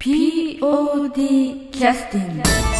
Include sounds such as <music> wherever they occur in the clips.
POD キャスティング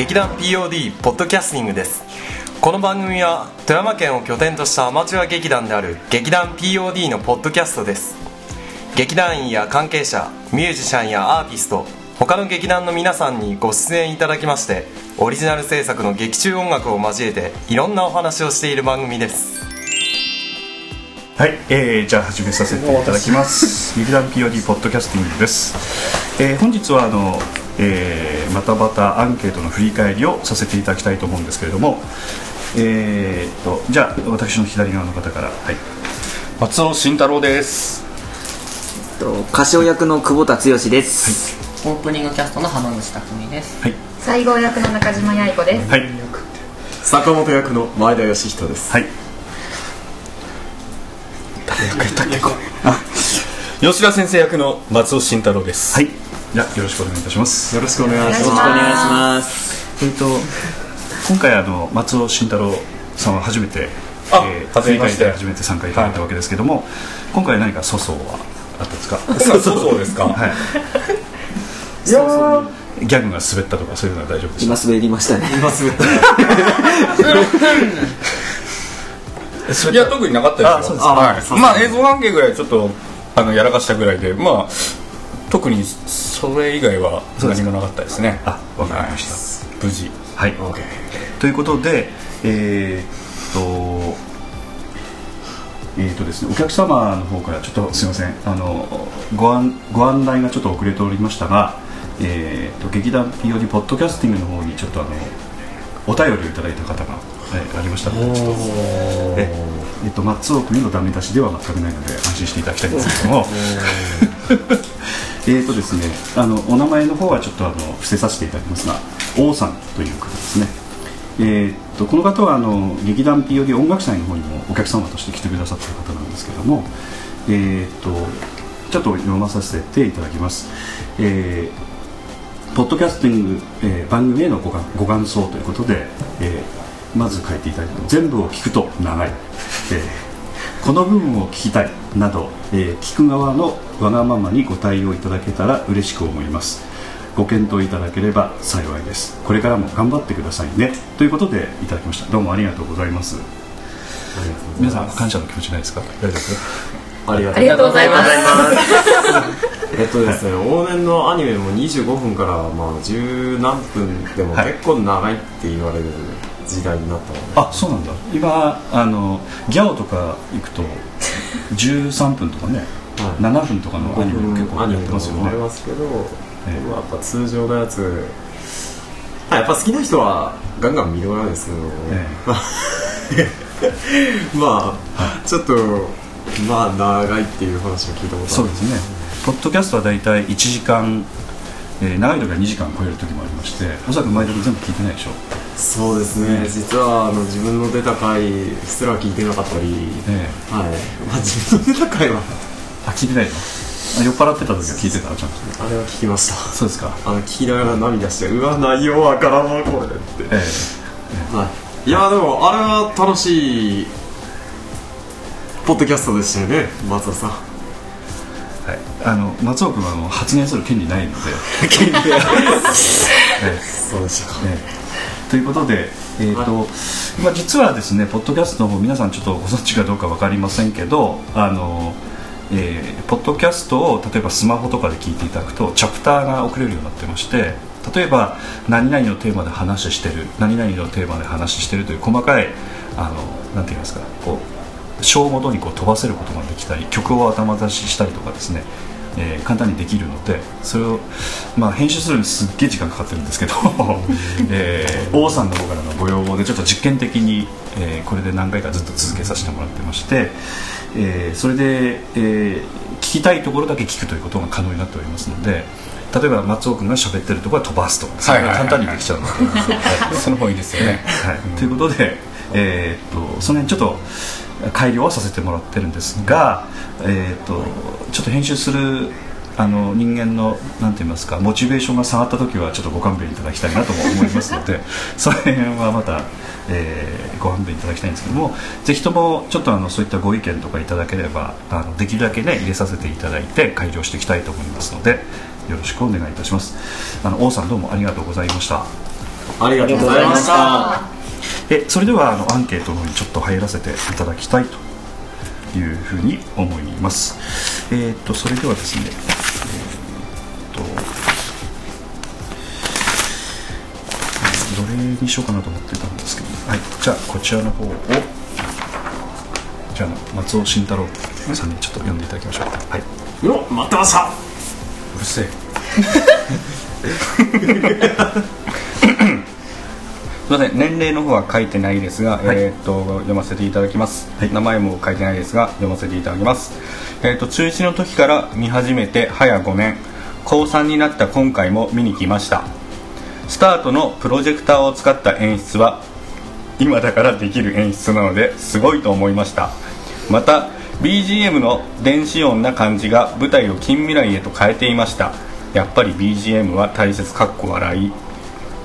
劇団 POD ポッドキャスティングです。この番組は富山県を拠点としたアマチュア劇団である劇団 POD のポッドキャストです。劇団員や関係者ミュージシャンやアーティスト他の劇団の皆さんにご出演いただきましてオリジナル制作の劇中音楽を交えていろんなお話をしている番組です。はい、えー、じゃあ始めさせていただきます。<laughs> 劇団 POD ポッドキャスティングです、えー、本日はあの、えー、またまたアンケートの振り返りをさせていただきたいと思うんですけれどもえー、とじゃあ私の左側の方からはい。松尾慎太郎です。と歌唱役の久保田剛です、オープニングキャストの浜口匠です。はい。西郷役の中島八重子です。はい。坂本役の前田義人です。はい。吉田先生役の松尾慎太郎です。はいじゃあよろしくお願いいたします。よろしくお願いしおます。お願いします。えー、と今回あの松尾慎太郎さんは初めてあえー初めて。初めて参加いただいたわけですけども、今回何か粗相はあったんですか？そうそうですか？はい。ギャグが滑ったとかそういうのは大丈夫ですか？今滑りましたね。<laughs> いや特になかったですよ。まあ映像関係ぐらいちょっとあのやらかしたぐらいでまあ特にそれ以外は何もなかったですね。あわかりました。はい無事。はい、ということでえーっとえーっとですねお客様の方からちょっとすいません。あのご案ご案内がちょっと遅れておりましたが、えーっと劇団 POD ポッドキャスティングの方にちょっとあのお便りをいただいた方が、はい、ありましたのでちょっとええっと松尾君のダメ出しでは全くないので安心していただきたいんですけども <laughs> えーとですね、あのお名前の方はちょっとあの伏せさせていただきますが王さんという方ですね、えー、とこの方はあの劇団 POD 音楽祭の方にもお客様として来てくださっている方なんですけども、えー、とちょっと読まさせていただきます、えーポッドキャスティング、えー番組へのご感ご感想ということで、えーまず書いていただいたの全部を聞くと長い、えーこの部分を聞きたいなど、えー聞く側のわがままにご対応いただけたら嬉しく思います。ご検討いただければ幸いです。これからも頑張ってくださいね。ということでいただきました。どうもありがとうございます。皆さん感謝の気持ちないですか？大丈夫ありがありがとうございます。えっとですね、往年のアニメも25分からまあ十何分でもはい。結構長いって言われる時代になったの。で、あそうなんだ。今あのギャオとか行くと13分とかね、はい。7分とかのアニメも結構やってますよね。りますけど、ええ。まあやっぱ通常のやつあやっぱ好きな人はガンガン見るわけですけど、え。<laughs> まあちょっとまあ長いっていう話を聞いたことそうですね。ポッドキャストは大体1時間、えー長い時は2時間超える時もありましておそらく前時全部聞いてないでしょそうですね、実はあの自分の出た回すら聞いてなかったり、えはい、まあ、自分の出た回は。あ聞いてないの？あ酔っ払ってた時は聞いてたちゃんと。あれは聞きました。そうですか。あの聞きながら涙してうわ内容わからんわこれ。って、えはい、いやでもあれは楽しいポッドキャストでしたよね松尾さん。えはい、あの松尾君はあの発言する権利ないので、<laughs> <laughs> えそうでしたか。えええということで、えーとまあ、実はですねポッドキャストの方皆さんちょっとご存知かどうか分かりませんけどあの、えーポッドキャストを例えばスマホとかで聞いていただくとチャプターが送れるようになってまして例えば何々のテーマで話してる何々のテーマで話してるという細かいあのなんて言いますかこう章ごとにこう飛ばせることができたり曲を頭出ししたりとかですねえー簡単にできるのでそれを、まあ、編集するのにすっげえ時間かかってるんですけど、<laughs> えー王さんの方からのご要望でちょっと実験的に、えーこれで何回かずっと続けさせてもらってまして、えーそれで、えー聞きたいところだけ聞くということが可能になっておりますので例えば松尾君が喋ってるところは飛ばすとかそれが簡単にできちゃうので。は <laughs> いその方がいいですよね。はい、ということで、えーっとその辺ちょっと改良はさせてもらってるんですが、えーっとちょっと編集するあの人間のなんて言いますかモチベーションが下がった時はちょっとご勘弁いただきたいなとも思いますので <laughs> その辺はまた、えーご勘弁いただきたいんですけどもぜひともちょっとあのそういったご意見とかいただければあのできるだけね入れさせていただいて改良していきたいと思いますのでよろしくお願いいたします。あの王さんどうもありがとうございました。ありがとうございました。えそれではあのアンケートの方にちょっと入らせていただきたいと。いうふうに思います。えっ、とそれではですねえーとどれにしようかなと思ってたんですけど、はい、じゃあこちらの方をじゃあ松尾慎太郎さんにちょっと読んでいただきましょうはい。よ待ってましたうるせえ <laughs> すみません年齢の方は書いてないですが、はい。えーっと読ませていただきます、はい。名前も書いてないですが読ませていただきます。えーっと中1の時から見始めて早5年。高3になった今回も見に来ました。スタートのプロジェクターを使った演出は今だからできる演出なのですごいと思いました。また BGM の電子音な感じが舞台を近未来へと変えていました。やっぱり BGM は大切かっこ笑い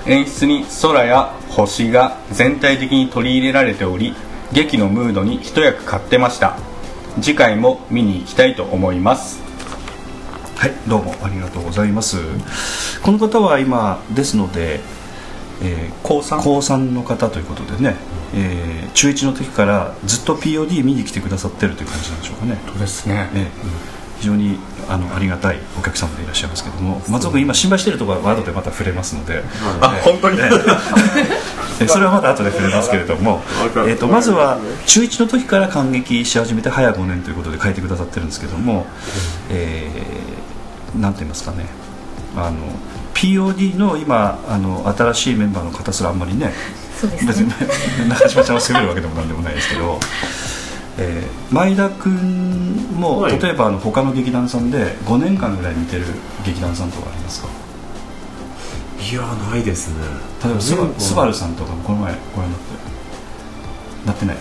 演出に空や星が全体的に取り入れられており劇のムードに一役買ってました次回も見に行きたいと思いますはい、どうもありがとうございます。この方は今ですので、えー高三？高三の方ということでね、えー中1の時からずっと POD 見に来てくださってるという感じなんでしょうかね。そうですねえー非常にあのありがたいお客様でいらっしゃいますけども松尾君今心配しているところは後でまた触れますので、<laughs> あ本当に？えそれはまた後で触れますけれども、えー、とまずは中1の時から感激し始めて早5年ということで書いてくださってるんですけども、えーなんて言いますかね。あの POD の今あの新しいメンバーの方すらあんまりねそうです別にね中島ちゃんを責めるわけでもなんでもないですけど、えー前田君も、はい。例えばあの他の劇団さんで5年間ぐらい見てる劇団さんとかありますか？いやないですね。例えばスバうんスバルさんとかもこの前ご覧になって。なってない？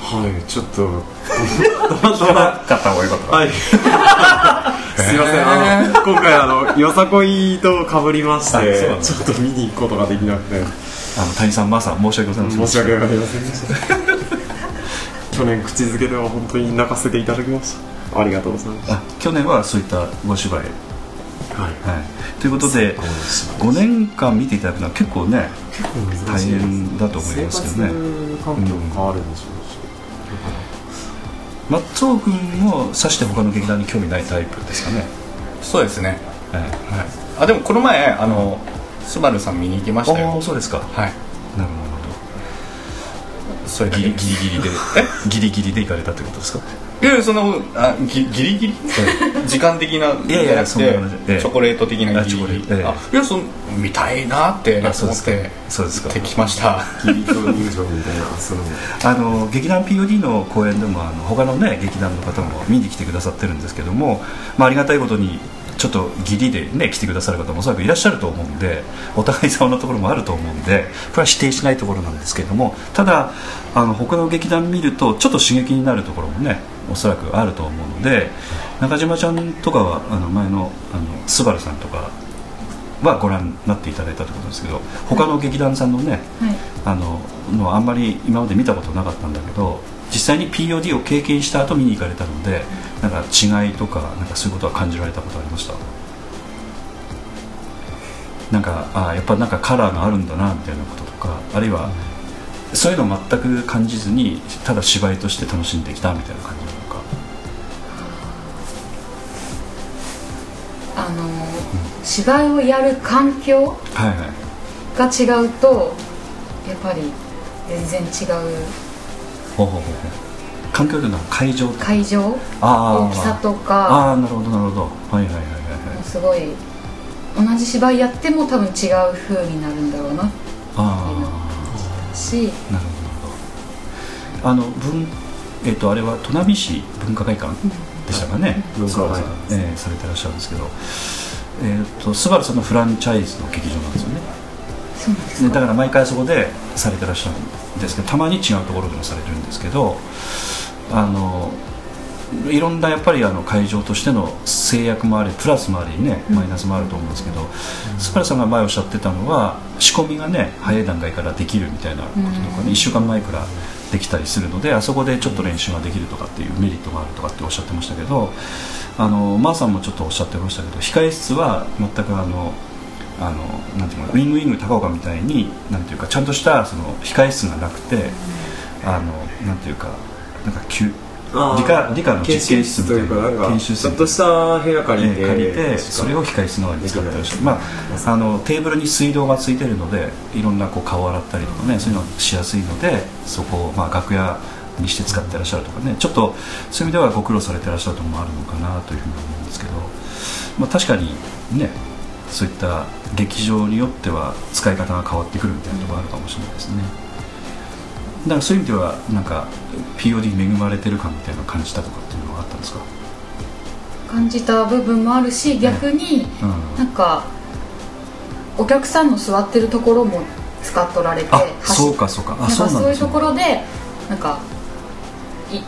はいちょっと。聞かなかった方がよかったはい。すいませんあの今回あのよさこいと被りましてちょっと見に行くことができなくて。あの谷さんまさん申し訳ございません申し訳ありません去年口づけでは本当に泣かせていただきました。ありがとうございます。あ去年はそういったご芝居、はい、はい。ということでこの芝居5年間見ていただくのは結構ね大変だと思いますけどね。生活環境も変わるでしょうし、松尾君もさして他の劇団に興味ないタイプですかね、そうですね。はい、はい。あでもこの前あのスバルさん見に行きましたああよそうですか。はいそれギリギリギリで。ギリギリで行かれたということですか？いやいやそのあギギリギリ？時間的ないやいやじゃなくてチョコレート的なあギリギリ。あいやその見たいなって思ってそうですか。行ってきました。ギリギリ入場みたいなそのあの劇団 POD の公演でもあの他のね劇団の方も見に来てくださってるんですけども、まあ、ありがたいことにちょっとギリでね来てくださる方もおそらくいらっしゃると思うんでお互い様のところもあると思うんでこれは否定しないところなんですけれどもただあの他の劇団見るとちょっと刺激になるところもねおそらくあると思うので中島ちゃんとかはあの前のあのスバルさんとかはご覧になっていただいたということですけど他の劇団さんのね、はい。あののあんまり今まで見たことなかったんだけど実際に POD を経験した後見に行かれたのでなんか違いとかなんかそういうことは感じられたことありました？なんかあやっぱなんかカラーがあるんだなみたいなこととかあるいはそういうのを全く感じずにただ芝居として楽しんできたみたいな感じなのか？あの芝居をやる環境はいはい。が違うとやっぱり全然違う環境というのは会場会場？あー。大きさとか。ああなるほどなるほど。はいはいはいはいはい。すごい同じ芝居やっても多分違う風になるんだろうな。あしあなるほどなるほど。あの文えっ、とあれは砺波市文化会館でしたかね、文化会館えーされてらっしゃるんですけど。えっ、とスバルさんのフランチャイズの劇場なんですよね。そうなんですねだから毎回そこでされてらっしゃる。んですけどたまに違うところでもされてるんですけどあのいろんなやっぱりあの会場としての制約もありプラスもありねマイナスもあると思うんですけど、スパルさんが前おっしゃってたのは仕込みがね早い段階からできるみたいなこととかね、1週間前からできたりするのであそこでちょっと練習ができるとかっていうメリットがあるとかっておっしゃってましたけどあのマーさんもちょっとおっしゃってましたけど控え室は全くあのあのなんていうのかなウィングウィング高岡みたいになんていうかちゃんとしたその控え室がなくてあのなんていうかなんか急理科理科の実験室みたいな研修室ちょっとした部屋借りて、えー借りてそれを控室の側に使ってらっしゃる、まあ、あのテーブルに水道がついてるのでいろんなこう顔洗ったりとかねそういうのしやすいのでそこを、まあ、楽屋にして使ってらっしゃるとかねちょっとそういう意味ではご苦労されてらっしゃるところもあるのかなというふうに思うんですけど、まあ、確かにねそういった劇場によっては使い方が変わってくるみたいなところあるかもしれないですね。だからそういう意味ではなんか POD に恵まれてる感みたいなのを感じたとかっていうのはあったんですか、感じた部分もあるし逆にうん。なんかお客さんの座ってるところも使っとられてあ走そうかそうか。あそうなんですね。そういうところでなんかい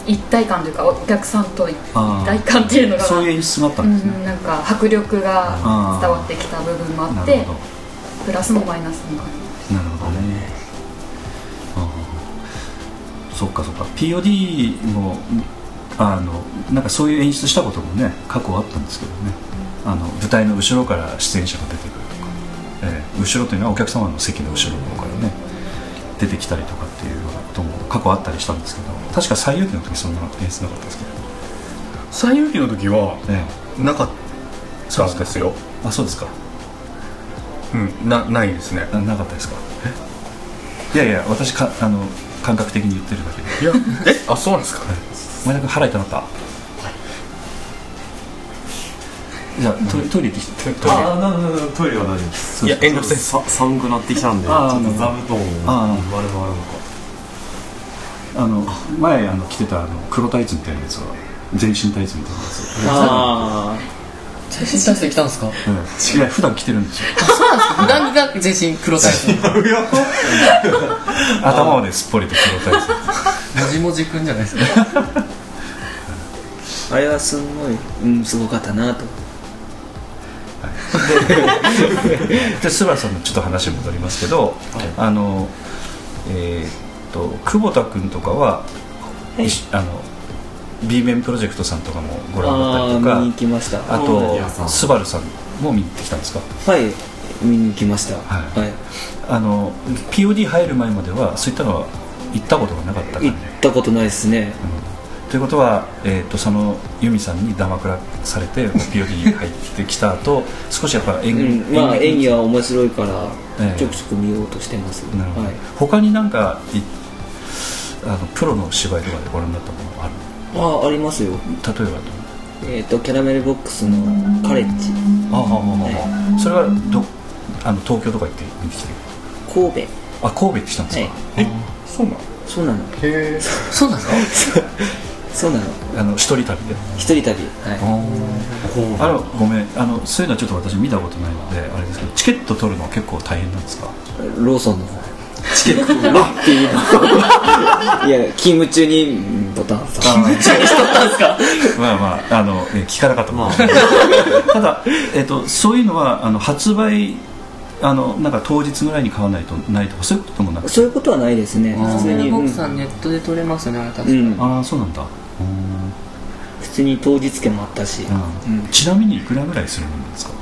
一体感というかお客さんと一あー体感っていうのがそういう演出があったうんですね、んなんか迫力があー伝わってきた部分もあってプラスもマイナスも感じましなるほどね。ああ。そっかそっか。POD もあのなんかそういう演出したこともね過去あったんですけどね。あの舞台の後ろから出演者が出てくるとか、ええ。後ろというのはお客様の席の後ろの方からね出てきたりとか過去あったりしたんですけど確か西遊記の時そんな演出なかったですけど、西遊記の時はえなかったんですよ。えあそうですか。うんなないですね。ななかったですか。いやいや私かあの感覚的に言ってるだけで。いやえ？あそうなんですか？前田君腹痛なった？じゃあトイレトイレ行ってきて。トイレああなんだトイレは大丈夫です。いや遠慮せず。さ寒くなってきたんでちょっと座布団を丸々のかあの前あの着てたあの黒タイツみたいなやつは全身タイツみたいなやつ、あ全身体操来たん。ですかうん、いや普段着てるんですよ。なんが全身黒タイツ <laughs> 頭まですっぽりと黒タイツ。もじもじくんじゃないですか。ああれはすんごい、うん、すごかったなと。で <laughs> スバルさんのちょっと話戻りますけど、あのえーっと久保田君とかは、い。しあの B 面プロジェクトさんとかもご覧になったりとかああ見に行きました。あとスバルさんも見に行ってきたんですか？はい。見に行きました。はい。はい。あの POD 入る前まではそういったのは行ったことがなかったから行ねったことないですねということは、えー、とその由美さんにだまくらされて POD に入ってきた後 <laughs> 少しやっぱ演うん、まあ劇演技は面白いからええ。ちょくちょく見ようとしてます、なるほど。はい、他になんかいあのプロの芝居とかでご覧になったものがある？ああありますよ。例えばえっ、とキャラメルボックスのカレッジああああ。ああそれはどあの東京とか行って見てきて神戸。あ神戸行ってきたんですか、はい。え？そうなの？そうなの。へえ。そう。なんですかそうなの。あの一人旅で。一人旅。はい。あのごめん。あのそういうのはちょっと私見たことないのであれですけどチケット取るのは結構大変なんですか？ローソンの。方チケット。ロッティの。いや勤務中にうんボタンさ。まあまああの、えー聞かなかったかもしれないただ、えっとそういうのはあの発売あのなんか当日ぐらいに買わないとないとかそういうこともなく？てそういうことはないですね。普通に、うん。ボクさんネットで撮れますねああそうなんだ普通に当日券もあったし、うん。うん。ちなみにいくらぐらいするものなんですか？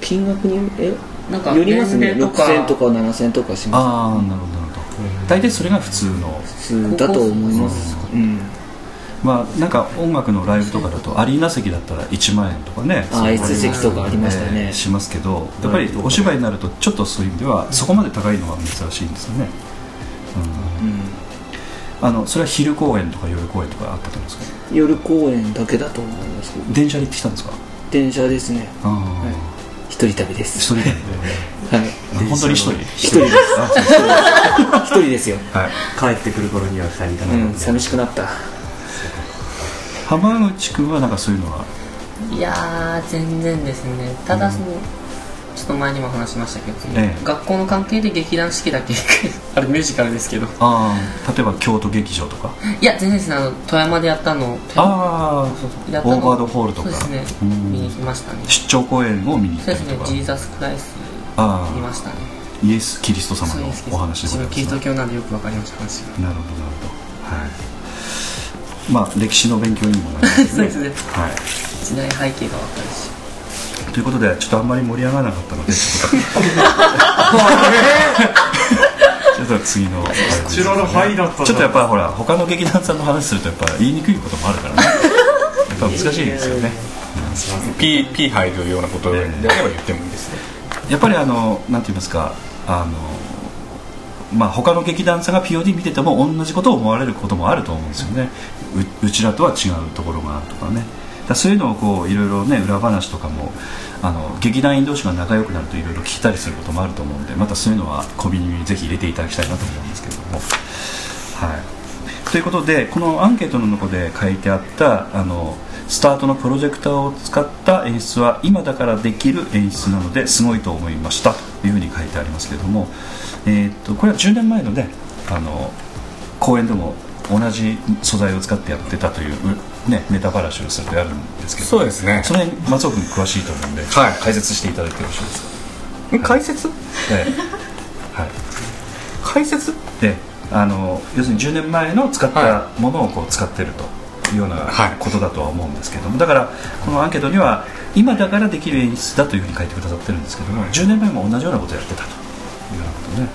金額にえ？なんかよりますね。年齢とか。6000とか7000とかしまああなるほどなるほど。大体それが普通の。す普通だと思います。うん。まあなんか音楽のライブとかだとアリーナ席だったら1万円とかね。ああ S 席とかありましたね。えーしますけどやっぱりお芝居になるとちょっとそういう意味ではそこまで高いのは珍しいんですよね、うんあのそれは昼公演とか夜公演とかあったと思うんですか？夜公演だけだと思います。けど電車で行ってきたんですか？電車ですね。はい。一人旅です。一人ではい。本当に一人？一人です。一人ですよ。はい。帰ってくる頃には二人いたうん寂しくなった。浜口君はなんかそういうのは？いやー全然ですね。ただその、ちょっと前にも話しましたけど、ええ。学校の関係で劇団四季だけ <laughs> あれミュージカルですけど。ああ例えば京都劇場とか？いや全然ですねあの富山でやったのあやったのあオーバードホールとか。そうですねうん。見に行きましたね。出張公演を見に行っそうですたりとかねジーザス・クライスあ見ましたね。あイエス・キリスト様のそうですお話で自分キリスト教なんでよくわかりました話がなるほどなるほど。はい。まあ歴史の勉強にもなりますね。<laughs> そうですね。はい。時代背景がわかるしということでちょっとあんまり盛り上がらなかったので。ちょっと次のちらの範だったちょっとやっぱほら他の劇団さんの話するとやっぱ言いにくいこともあるからね。やっぱ難しいですよね。P, P 入るようなことであれば言ってもいいですね。やっぱりあのなんて言いますかあのまあ他の劇団さんが POD 見てても同じことを思われることもあると思うんですよね。ううちらとは違うところがあるとかねそういうのをこういろいろね裏話とかもあの劇団員同士が仲良くなるといろいろ聞いたりすることもあると思うんでまたそういうのは小耳にぜひ入れていただきたいなと思うんですけれども。はい。ということでこのアンケートの中で書いてあったあのスタートのプロジェクターを使った演出は今だからできる演出なのですごいと思いました。というふうに書いてありますけども、えー、とこれは10年前のねあの公演でも同じ素材を使ってやってたという、ね、ネタ話をするとやるんですけどそうですね。その辺松尾君詳しいと思うんで、はい。解説していただいてよろしいですか、解説？ええ。はい。解説？であの要するに10年前の使ったものをこう使ってるというようなはい。ことだとは思うんですけどもだからこのアンケートには今だからできる演出だというふうに書いてくださってるんですけども10年前も同じようなことをやってたというようなことね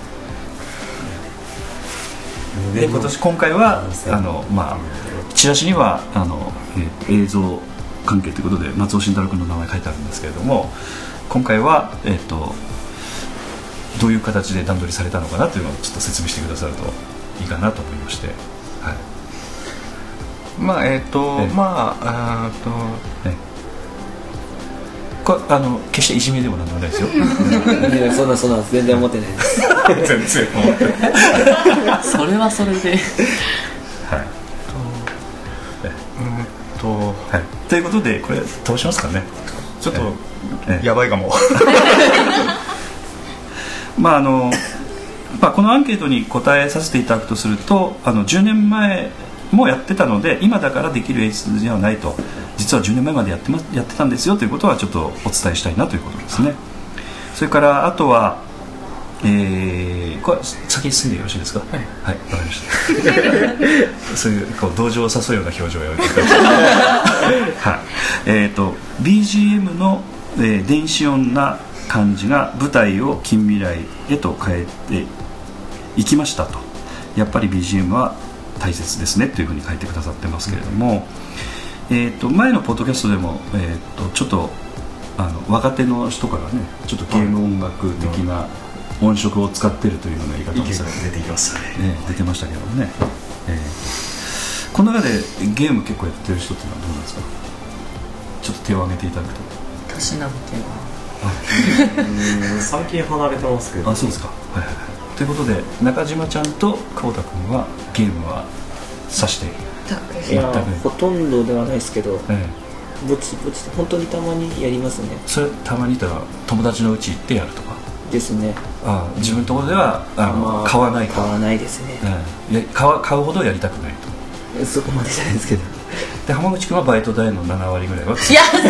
で今年今回はあの、まあ、チラシにはあの、えー映像関係ということで松尾慎太郎君の名前書いてあるんですけれども今回は、えっとどういう形で段取りされたのかなというのをちょっと説明してくださるといいかなと思いまして、はい。まあえっ、とええ。まああーとね、これあの決していじめでもなんでもないですよ。<laughs> いやそんなそんな全然思ってない。で <laughs> す全然思ってない。<laughs> それはそれで。はい、うんとはい、ということでこれ倒しますかね。ちょっとええ。やばいかも。<laughs> まああのまあ、このアンケートに答えさせていただくとするとあの10年前もやってたので今だからできる演出ではないと実は10年前までやって,、ま、やってたんですよということはちょっとお伝えしたいなということですね。それからあとはえー、これ先に進んでよろしいですか？はい。はいわかりました。<laughs> そういうこう同情を誘うような表情をやめてくださいはいえー、と BGM の、えー電子音な感じが舞台を近未来へと変えていきましたと。やっぱり BGM は大切ですねというふうに書いてくださってますけれども、えー、と前のポッドキャストでも、えー、とちょっとあの若手の人からねちょっとゲーム音楽的な音色を使ってるというような言い方をされて出てきましたね。ええ出てましたけどもね、ええ。この中でゲーム結構やってる人っていうのはどうなんですか？ちょっと手を挙げていただくと。たしなむっていうの？はうん最近離れてますけど。あそうですか、はいはいはい、ということで中島ちゃんと久保田君はゲームは指して、いやほとんどではないですけどええ。ぼちぼち本当にたまにやりますね。それたまに言ったら友達のうち行ってやるとか？ですね。ああ自分のところではあの、まあ買わないと。買わないですね。ええ。で買わ買うほどやりたくないと。そこまでじゃないですけど。<laughs> で浜口君はバイト代の7割ぐらいは？いや違い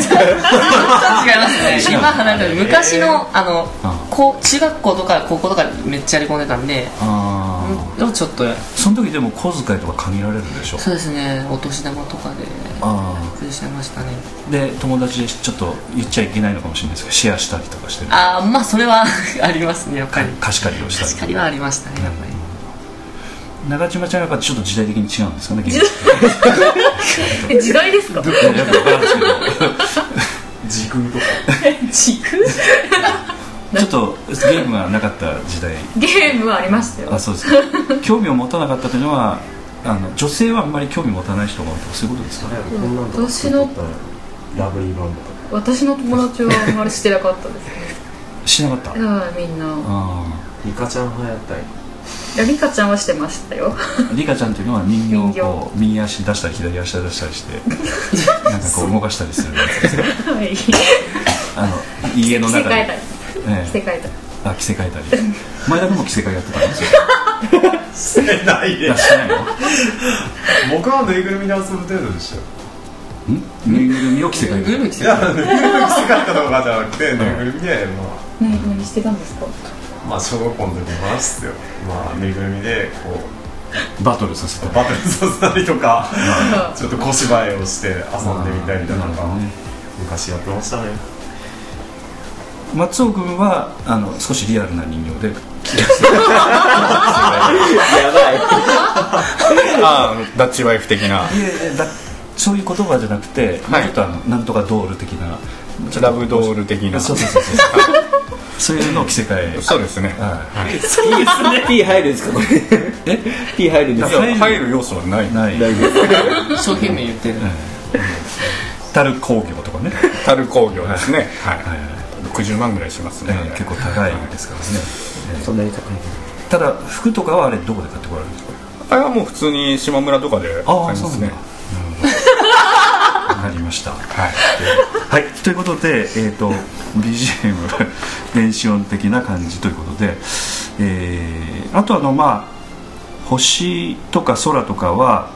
ます。ね今なんか昔のあのう中学校とか高校とかめっちゃやり込んでたんでああでもちょっとその時でも小遣いとか限られるでしょ？そうですね。お年玉とかであびっくりしてましたね。あで友達でちょっと言っちゃいけないのかもしれないですけどシェアしたりとかしてる。ああまあそれは <laughs> ありますねやっぱり。貸し借りをしたり。確かにはありましたねやっぱり。長島ちゃんはやっぱちょっと時代的に違うんですかね <laughs> 時代ですか？<laughs> 時空とか。時空？<laughs> ちょっとゲームがなかった時代。ゲームはありましたよ。あそうですか。<laughs> 興味を持たなかったというのはあの女性はあんまり興味持たない人が多いとかそういうことですか、こんなんとか私のラブリーバンド私の友達はあんまりしてなかったですね。<laughs> しなかった、うんみんな。あリカちゃん流行ったり。いやリカちゃんはしてましたよ。あリカちゃんっていうのは人形を右足出したり左足出したりしてなんかこう動かしたりするやつですねはい。あの家の中で。着せ替えたりえ。え着せ替えた。りあ着せ替えたり。<laughs> 前田君も着せ替えやってたんですよ。してないいやしないの？僕はぬいぐるみで遊ぶ程度でしたよ。ん？ぬいぐるみを着せ替えるぐるみ着せいやぬいぐるみ着せ替えたとかじゃなくてぬいぐるみでまあ。何何してたんですか？まあ小学校の時の話っすよ。まあぬいぐるみでこうバトルさせたバトルさせたりとかちょっと小芝居をして遊んでみたりだとかなるほどね。昔やってましたね松尾君はあの少しリアルな人形で。<laughs> やばい。ああダッチワイフ的な。いやいやだそういう言葉じゃなくて、はい。ちょっとあのなんとかドール的なラブドール的な。そうそうそうそう。そういうのを着せ替え。そうですね。は P, P 入るんですかこれえ？P 入るんですかいや入る要素はない。いない。大丈夫。商品名言ってる。タル工業とかね、タル工業ですね。はい、はいはい60万ぐらいしますね、えー結構高いですからね、えーそんなに高いただ服とかはあれどこで買ってこられるんですか？あれはもう普通に島村とかで買いあますね。なりました。はい。はい、ということで、えー、と BGM <laughs> 電子音的な感じということで、えーあとあのまあ星とか空とかは、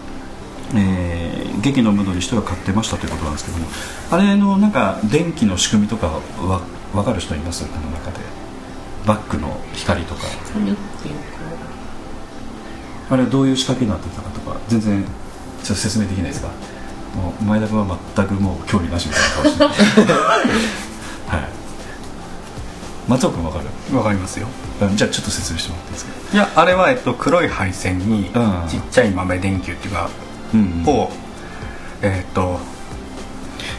えー劇のムードにしては買ってましたということなんですけどもあれのなんか電気の仕組みとかは分かる人います？この中で。バックの光とか。髪っていうか。あれはどういう仕掛けになってたかとか全然ちょっと説明できないですか？もう前田君は全くもう興味なしみたいな顔して。<laughs> はい。松尾君分かる？わかりますよ。うんじゃあちょっと説明してもらっていいですか？いやあれは、えっと、黒い配線にうん。ちっちゃい豆電球っていうか、うんをえっとえっと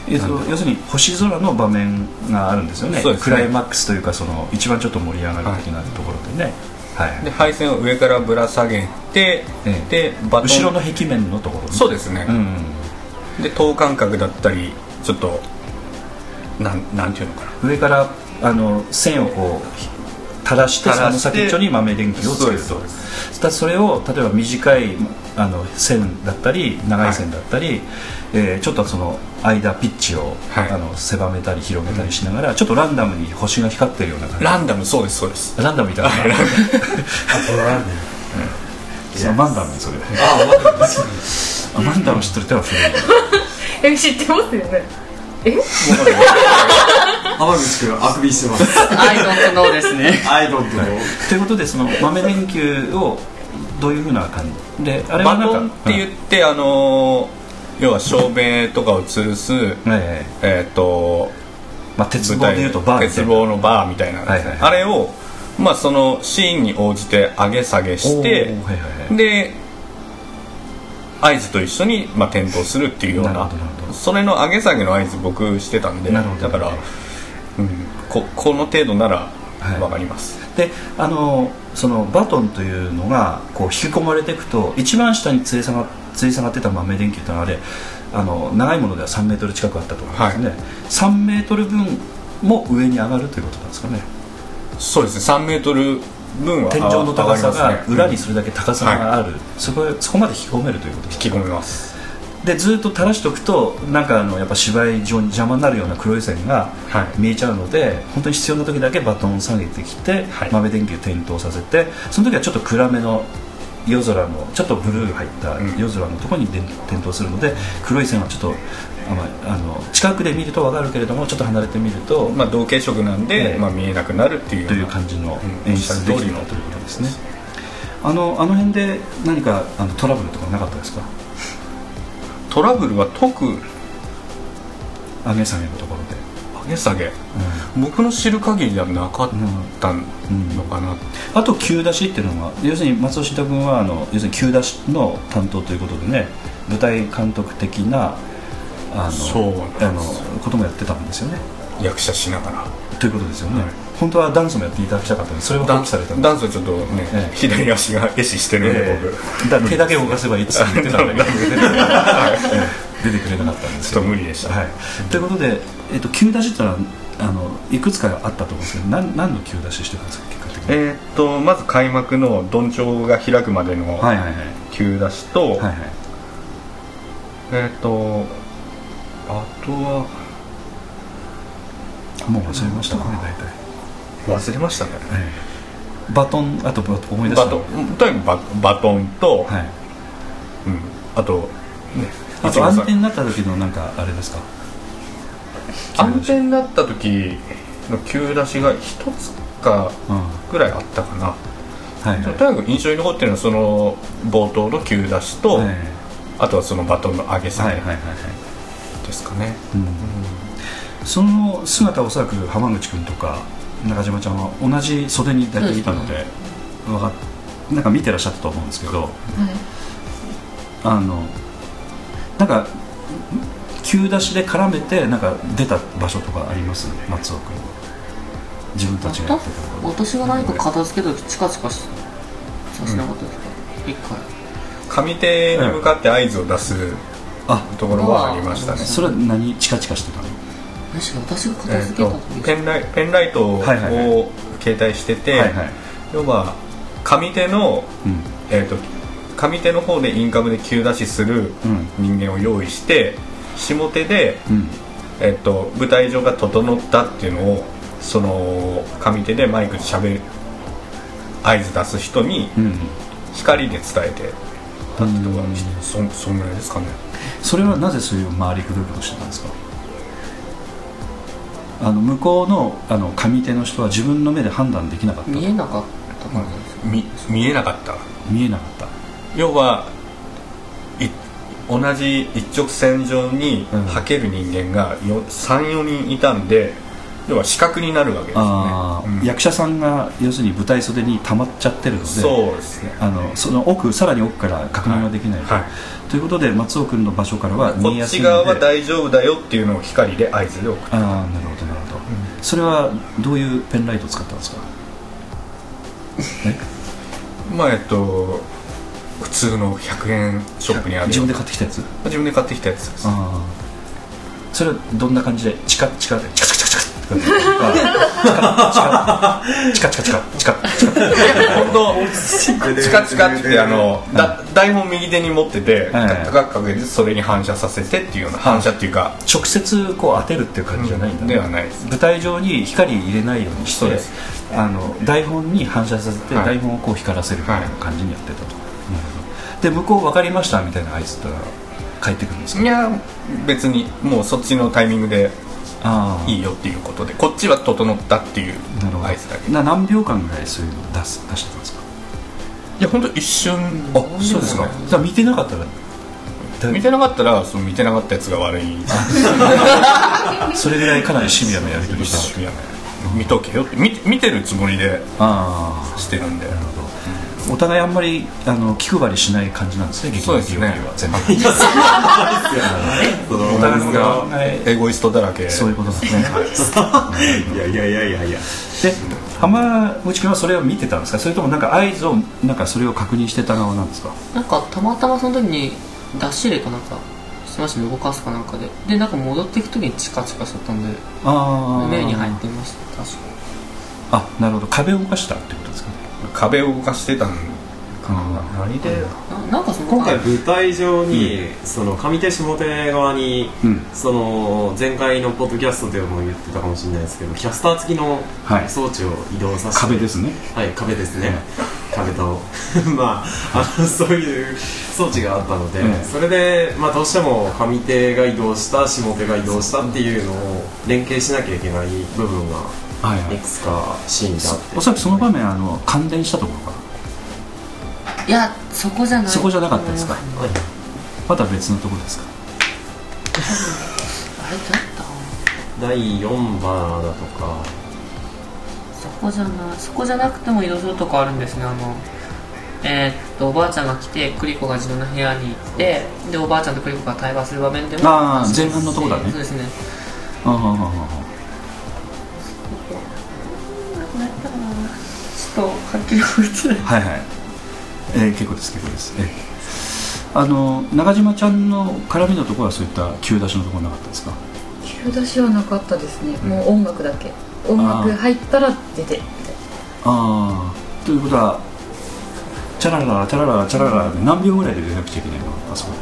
要するに星空の場面があるんですよね。ね。クライマックスというかその一番ちょっと盛り上がる的なところでね、はい。で配線を上からぶら下げて、ええ。でバトン。後ろの壁面のところそうですね、うん。で等間隔だったりちょっとなんなんていうのかな。上からあの線をこう垂らしてその先っちょに豆電球をつけると。そそれを例えば短いあの線だったり長い線だったり、えーちょっとその間ピッチを、はい。あの狭めたり広げたりしながら、ちょっとランダムに星が光ってるような感じ。ランダムそうですそうです。ランダムみたいなあとなんでそうマンダムそれ。あマンダム知ってる人は古い。<laughs> え知ってますよね浜口君あくびしてます。アイドントノーですね。アイドントのということでその豆電球をどういうふうな感じ？であれはなんかバトンって言って、あのー要は照明とかを吊るすうんえええっ、とまあ、鉄棒でいうとバー鉄棒のバーみたいなあれをまあそのシーンに応じて上げ下げしてはいはいはい。で合図と一緒に、まあ、点灯するっていうようなそれの上げ下げの合図僕してたんでだから、うん、ここの程度ならはい。分かります、であのそのバトンというのがこう引き込まれていくと一番下に吊り下が吊り下がってた豆電球ってのはあれあの長いものでは3メートル近くあったと思うんですね、3メートル分も上に上がるということなんですかね。そうですね。3メートル分は天井の高さが裏にするだけ高さがある、そこそこまで引き込めるということです引き込めますでずっと垂らしておくとなんかあのやっぱ芝居上に邪魔になるような黒い線がはい。見えちゃうので、本当に必要な時だけバトンを下げてきて、はい。豆電球点灯させてその時はちょっと暗めの夜空のちょっとブルー入ったうん。夜空のところに点点灯するので黒い線はちょっとあまあの近くで見ると分かるけれどもちょっと離れてみると、まあ同系色なんで、ええ。まあ、見えなくなるっていうよという感じのうん。演出できるということですね。あのあの辺で何かあのトラブルとかなかったですか？トラブルは特上げ下げのところで、上げ下げ。僕の知る限りではなかったのかな、あと急出しっていうのが要するに松尾慎太君はあの要するに急出しの担当ということでね舞台監督的なあのそうあのこともやってたんですよね。役者しながら。ということですよね、本当はダンスもやっていただきたかったんですそれは放棄されたんです。ダンスはちょっとね、ええ。左足が壊死してるんで、え僕。えだから手だけ動かせばいいって言ってたんだけど出てくれなかったんです <laughs> ちょっと無理でした。はい、ということで、えっと急出しってのはあのいくつかあったと思うんですけど何何の急出ししてたんですか結果的に、えーっとまず開幕のどんちょうが開くまでのはいはいはい。急出しと、はいはい。えーっとあとはもう忘れましたかね大体、忘れましたね。ええ。バトンあと思い出した。バトン。とにかくババトンと、はい。うん、あとねあと安定になった時のなんかあれですか？安定になった時の急出しが一つかぐらいあったかな、いはい。とにかく印象に残ってるのはその冒頭の急出しと、はいあとはそのバトンの上げ下げですかね、うん。その姿はおそらく浜口君とか中島ちゃんは同じ袖に大体いたので、わかっなんか見てらっしゃったと思うんですけどあのなんか急出しで絡めてなんか出た場所とかあります？松尾君。自分たちがやってたと私が何か片付けた時チカチカしさせなかったですか、一回。上手に向かって合図を出すあところはありましたね、それは何？チカチカしてたの？確か私がえー片付けたペンライペンライトを携帯してて、はいはい。要は上手の、うん。えー、と上手の方でインカムで急出しするうん。人間を用意して下手で、うん。えー、と舞台上が整ったっていうのをその上手でマイクでしゃべる合図出す人にうん。光で伝えてたってところがそんそんぐらいですかね。それはなぜそういう回りくどいことをしてたんですか？あの向こうのあの上手の人は自分の目で判断できなかった。見えなかったからです見見えなかった。見えなかった。要はい同じ一直線上にうん。はける人間が34人いたんで要は視覚になるわけですね、うん。役者さんが要するに舞台袖に溜まっちゃってるのでそうですね。あのその奥さらに奥から確認ができないと、はい。ということで松尾君の場所からは見やすいので。っち側は大丈夫だよっていうのを光で合図で送るああなるほどなるほど、それはどういうペンライトを使ったんですか？<laughs> まあえっと普通の100円ショップにある。自分で買ってきたやつ？自分で買ってきたやつです。それはどんな感じで？チカチカで？チカチカチカチカチカチカチカチカチカチカチカチカってあの台本右手に持ってて高くかけてそれに反射させてっていうような反射っていうか直接こう当てるっていう感じじゃないんだ、ではない舞台上に光入れないようにしてあの台本に反射させて、台本をこう光らせるみたいな感じにやってたと、で向こう分かりましたみたいな合図ってのは帰ってくるんですかいや別にもうそっちのタイミングでいいよっていうことでこっちは整ったっていう合図だけ。な何秒間ぐらいそういうのを出す出してたんですか？いや本当一瞬。あそうですか。じゃあ見てなかったらだ見てなかったらその見てなかったやつが悪い。<laughs> それぐらいかなりシビアなやり取りしたいや見とけよって。見見てるつもりでああ。してるんで。なるほどお互いあんまりあの気配りしない感じなんですね劇団そうですね。POD は全部お互いのこエゴイストだらけそういうことですね。いやい。やいやいやいやで浜口君はそれを見てたんですか？それともなんか合図をなんかそれを確認してた側なんですか？なんかたまたまその時にダッシュレかなんかしてましたね動かすかなんかででなんか戻っていく時にチカチカしちゃったんでああ目に入ってました確か。あなるほど。壁を動かしたってことですか？ね壁を動かしてたんかな何でななんかその今回舞台上に、その上手下手側に、うん。その前回のポッドキャストでも言ってたかもしれないですけどキャスター付きのはい。装置を移動させて、壁ですね。はい壁ですね、壁と <laughs> まああのそういう装置があったので、うん。それで、まあ、どうしても上手が移動した下手が移動したっていうのを連携しなきゃいけない部分がはいはい。いくつかシーンであって。おそらくその場面あの感電したところか。いやそこじゃない。そこじゃなかったですか？あはいまた別のところですか？れだった第4話だとか。そこじゃない。そこじゃなくても移動するとこあるんですね。あのえーっとおばあちゃんが来てクリコが自分の部屋に行ってでおばあちゃんとクリコが対話する場面でもあー前半のとこだね。そうですね。ああああああとはっきり覚えてないはいはい、えー結構です結構です、えー。あの中島ちゃんの絡みのところはそういった急出しのところなかったですか？急出しはなかったですね。もう音楽だけ。音楽入ったら出てみたいああということはチャララチャララチャララで何秒ぐらいで出なくちゃいけないの？あそこな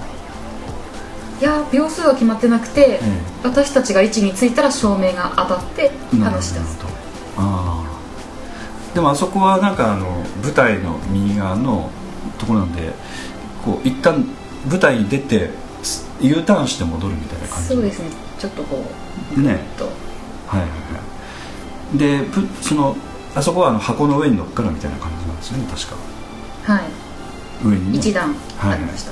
いや秒数は決まってなくて、え私たちが位置についたら照明が当たってえ話し出す。なるほど。ああでもあそこはなんかあの舞台の右側のところなんでこう一旦舞台に出て U ターンして戻るみたいな感じ。そうですね。ちょっとこうね。と。はいはいはい。でぶそのあそこはあの箱の上に乗っかるみたいな感じなんですよね確か。はい。上にね。一段はい。ありました、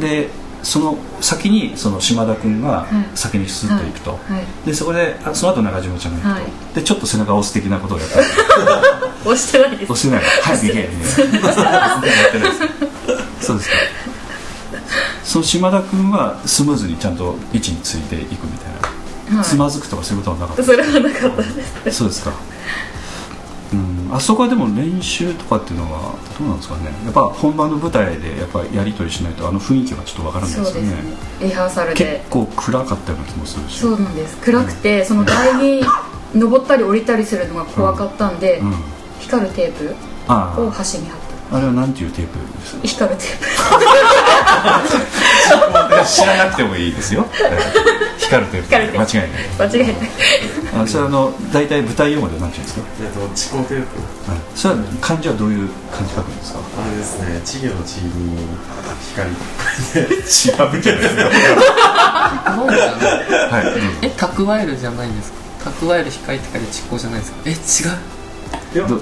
でその先にその島田君がはい。先にスッと行くと、はい。でそこであその後中島ちゃんが行くと、はい。でちょっと背中を押す的なことをやった。<laughs> 押してないです。押してない。早く行けみたいな <laughs> そうです。かその島田君はスムーズにちゃんと位置についていくみたいな、はい。つまずくとかそういうことはなかった。それはなかったです。そうですかうん。あそこはでも練習とかっていうのはどうなんですかね。やっぱ本番の舞台でやっぱやり取りしないとあの雰囲気はちょっとわからないですよね。そうですね。リハーサル結で構暗かったような気もするし。そうなんです。暗くてその台に登ったり降りたりするのが怖かったんで、うん。光るテープあを端に貼った。ああれはなんていうテープです？か光るテープ。<laughs> 知らなくてもいいですよ。光るテープ。光るテープ。間違いない。間違いないあそれはあの大体舞台用語で何ていうんですか、えっと地高テープはい、それは漢字はどういう漢字書くんですか？あれですね稚魚の稚に光。違うじゃないですかそうじゃないはい。どうぞえ蓄えるじゃないんですか？蓄える光って書いて蓄光じゃないですか？え違う。いやってる？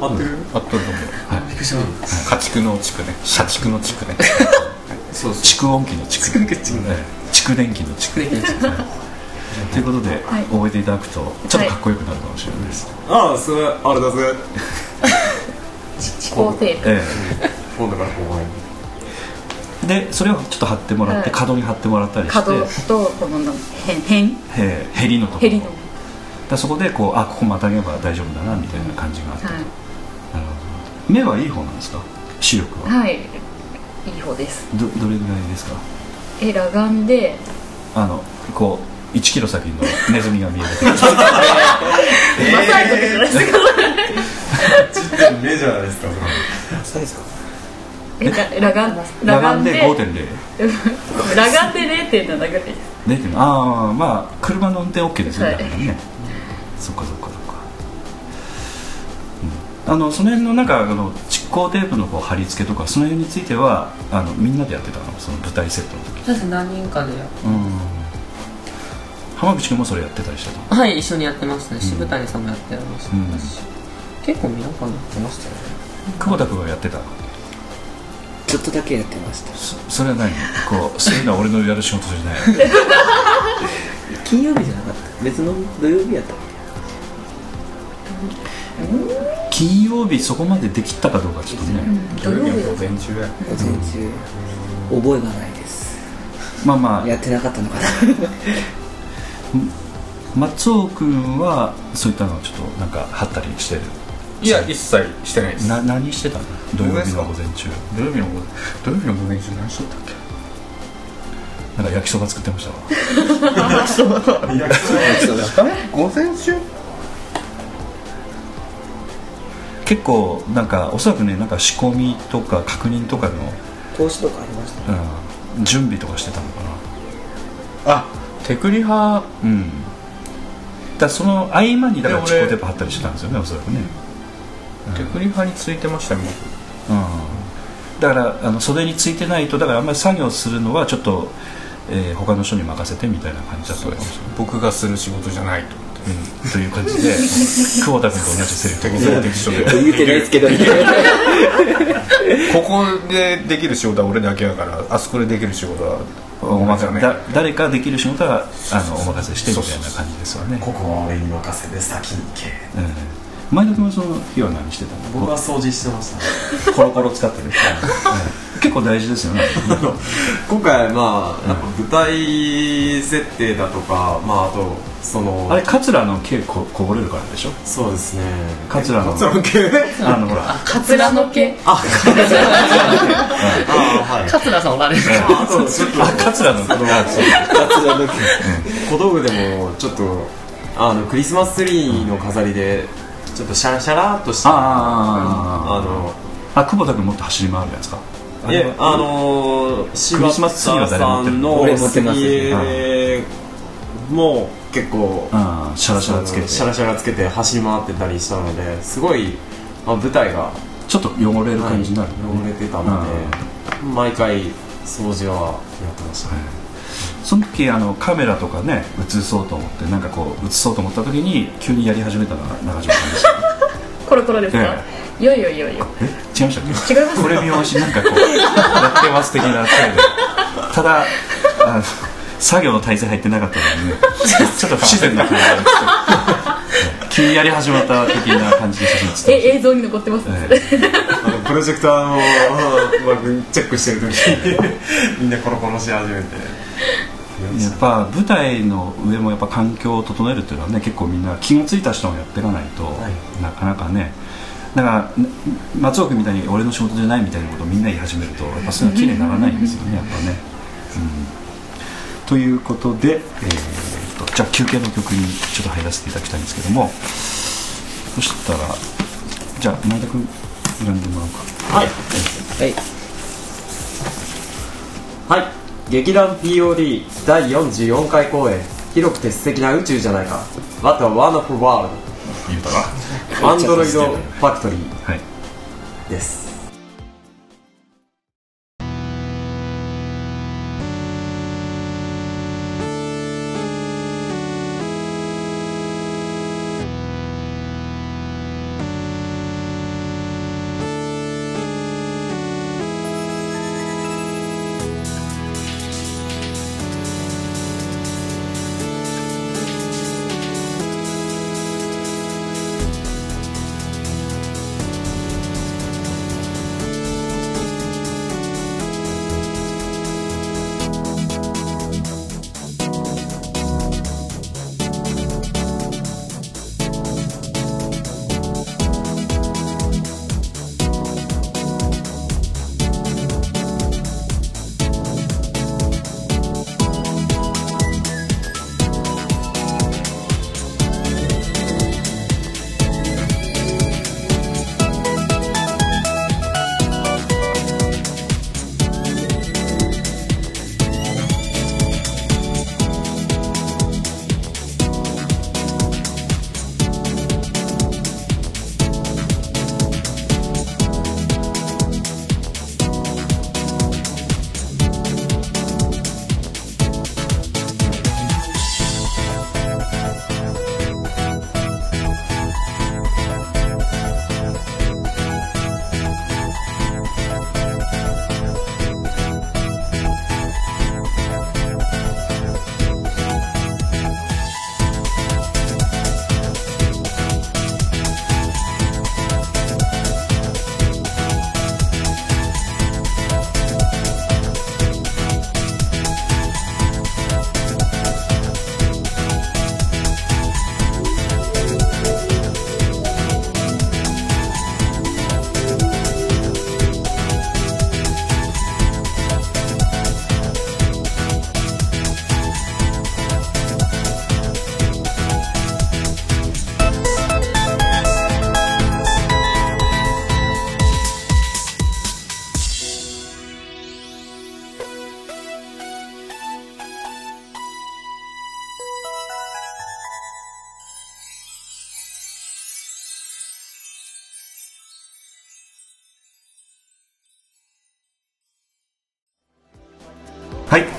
あとどう。もびっくりした。家畜の畜ね。社畜の畜ね。そうそう。蓄音機の蓄蓄音機ええ蓄電機の蓄蓄電機の蓄 <laughs> ということで、はい。覚えていただくとちょっとかっこよくなるかもしれないです、ああそれあれだぜ蓄光テープ。え今度から後輩に。えでそれをちょっと貼ってもらって、はい。角に貼ってもらったりして。角とこの辺辺へへりのところ。だそこでこうあここまたげば大丈夫だなみたいな感じがあって、はなるほど。目はいい方なんですか？視力は、いはい。いい方です。どどれぐらいですか？え裸眼で。あのこう1キロ先のネズミが見え <laughs> るマサイクじゃないですか目じゃないですか？それえら裸眼裸眼で。5.0裸眼で0.7ぐらいです0.0ああまあ車の運転 OK ですよね、はい。だからねそっかそっか。そっか、うん、あのその辺のなんかあの蓄光テープのこう貼り付けとかその辺についてはあのみんなでやってたの？その舞台セットの時。そうです何人かでやうん浜口君もそれやってたりしたのはい一緒にやってましたね。渋谷さんもやってましたうん。し、結構皆さんやってましたよね。久保田君はやってた？ちょっとだけやってました。そそれは何？こう <laughs> そういうのは俺のやる仕事じゃない。金曜日じゃなかった。別の土曜日やったっ金曜日そこまでできたかどうかちょっとね、土曜日の午前中やけ午前中。覚えがないです。まあまあ。やってなかったのかな松尾君はそういったのをちょっとなんか貼ったりしてる？いや一切してないです。な何してたの？土曜日の午前中？土曜日の午土曜日の午前中何しとったっけ？なんか焼きそば作ってましたわ。<laughs> 午前中？結構なんかおそらくねなんか仕込みとか確認とかの、投資とかありましたね。うん、準備とかしてたのかあテクリハなうん。だその合間にだからチコテープ貼ったりしてたんですよねおそらくね、テクリハについてましたよ僕うん、だからあの袖についてないとだからあんまり作業するのはちょっと、えー他の人に任せてみたいな感じだったかもしれない。僕がする仕事じゃないとうん。という感じで久保田君と同じセリフ。を適当で。言ってないですけどね。<laughs> ここでできる仕事は俺だけやからあそこでできる仕事はお前じゃね。だ誰かできる仕事はあのお任せしてみたいな感じですよね。ここは俺に任せて先に行け。うん。前田君はその日は何してたの？僕は掃除してました。コロコロ使ってる、う <laughs> ん結構大事ですよね。<laughs> 今回まあやっぱ舞台設定だとかまああとそのあれ桂の毛ここぼれるからでしょ？そうですね。桂の。桂の毛？<laughs> あのほら。カツラの毛。あ <laughs> あはい。桂さんおられる。あとちょっと。あ桂のその小道具でもちょっとあのクリスマスツリーの飾りでちょっとシャラシャラっとした。ああのあ久保田君もっと走り回るやつかいえあのー、柴田さんの俺持ってます杉も結構ああシャラシャラつけて。シャラシャラつけて走り回ってたりしたのですごい、まあ、舞台がちょっと汚れる感じになる、汚れてたので毎回掃除はやってました、その時あのカメラとかね映そうと思ってなんかこう映そうと思った時に急にやり始めたのが中島さんでした。ね <laughs> コロコロですか、えいやいやいやいや。え？違いましたっけ？違いますこれ見回しなんかこうやってます的な。態 <laughs> 度ただあの作業の体制入ってなかったのでね。<laughs> ちょっと不自然な感じなんですけど急にやり始まった的な感じで写真写ってましえ映像に残ってます、たえあのプロジェクターのまあチェックしてる時に <laughs> みんなコロコロし始めて。えやっぱ舞台の上もやっぱ環境を整えるっていうのはね結構みんな気が付いた人もやっていかないと、い。なかなかねだからな松尾君みたいに俺の仕事じゃないみたいなことをみんな言い始めるとやっぱそういうのは綺麗にならないんですよねやっぱね、うん、ということで、えーっとじゃあ休憩の曲にちょっと入らせていただきたいんですけどもそしたらじゃあ前田君選んでもらおうか。はい。はい。はい。劇団 POD 第44回公演広くて素敵な宇宙じゃないか。What a Wonderful World 言うたら <laughs> アンドロイドファクトリーはい。です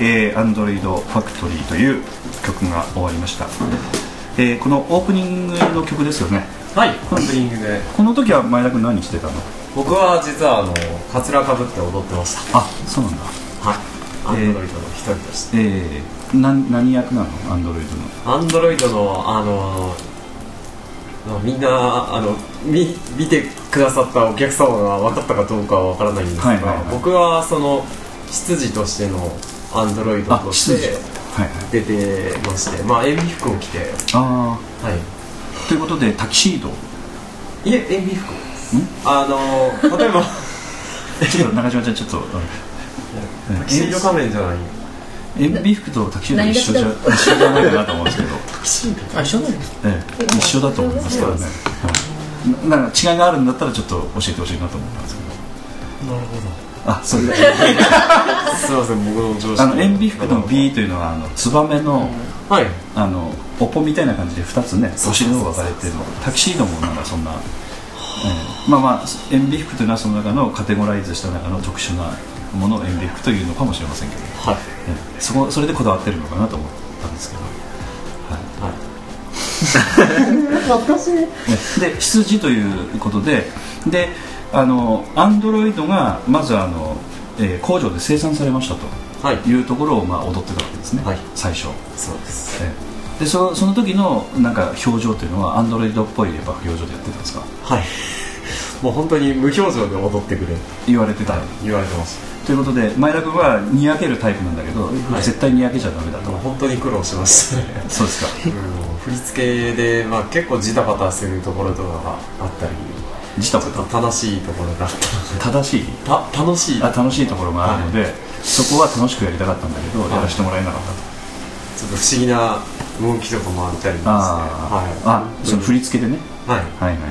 えー、アンドロイドファクトリーという曲が終わりました、えーこのオープニングの曲ですよね。はいオープニングで。この時は前田君何してたの？僕は実はあのカツラかぶって踊ってました。あそうなんだ。はい。アンドロイドの一人としてえー、な何役なの？アンドロイドのアンドロイドのあのまあみんなあの見見てくださったお客様が分かったかどうかは分からないんですが、はいはいはい。僕はその執事としてのアンドロイドあとしてはいはい。出てましてまあ塩ビ服を着て。あはい。あということでタキシード。いえ塩ビ服。あの例えば <laughs> ちょっと中島ちゃんちょっとうん。タキシード仮面じゃない。塩ビ服とタキシード一緒じゃ一緒じゃないかなと思うんですけど、あ一緒なんです。かえ。え、一緒だと思いますからね、はい、なんか違いがあるんだったらちょっと教えてほしいなと思ったんですけど。なるほあそれすいません僕の常識あの塩ビ服の B というのはあのツバメの、はい。あのおぽみたいな感じで2つねお尻の方が分かれてるの。タキシードもなんかそんな、ええ。まあまあ塩ビ服というのはその中のカテゴライズした中の特殊なものを塩ビ服というのかもしれませんけど、はい。ええ。そこそれでこだわってるのかなと思ったんですけど、はい。<laughs> <laughs> ねで羊ということでであのアンドロイドがまずあの、えー工場で生産されましたとはい。いうところを、まあ、踊ってたわけですね、はい。最初、そうです。ええ。でそその時のなんか表情というのはアンドロイドっぽいやっぱ表情でやってたんですか？はい。もう本当に無表情で踊ってくれ。言われてた、言われてましということで前田君はにやけるタイプなんだけど、はい。絶対にやけちゃダメだと、本当に苦労しましたねそうですか。うん。振り付けで、まあ、結構ジタバタするところとかがあったりジタバちょっと楽しいところがあったタ正しい？た楽しい。あ楽しいところがあるので、そこは楽しくやりたかったんだけど、やらせてもらえなかったと。ちょっと不思議な動きとかもあったりですねあ、はい、あその振り付けでね。はい。はいはいは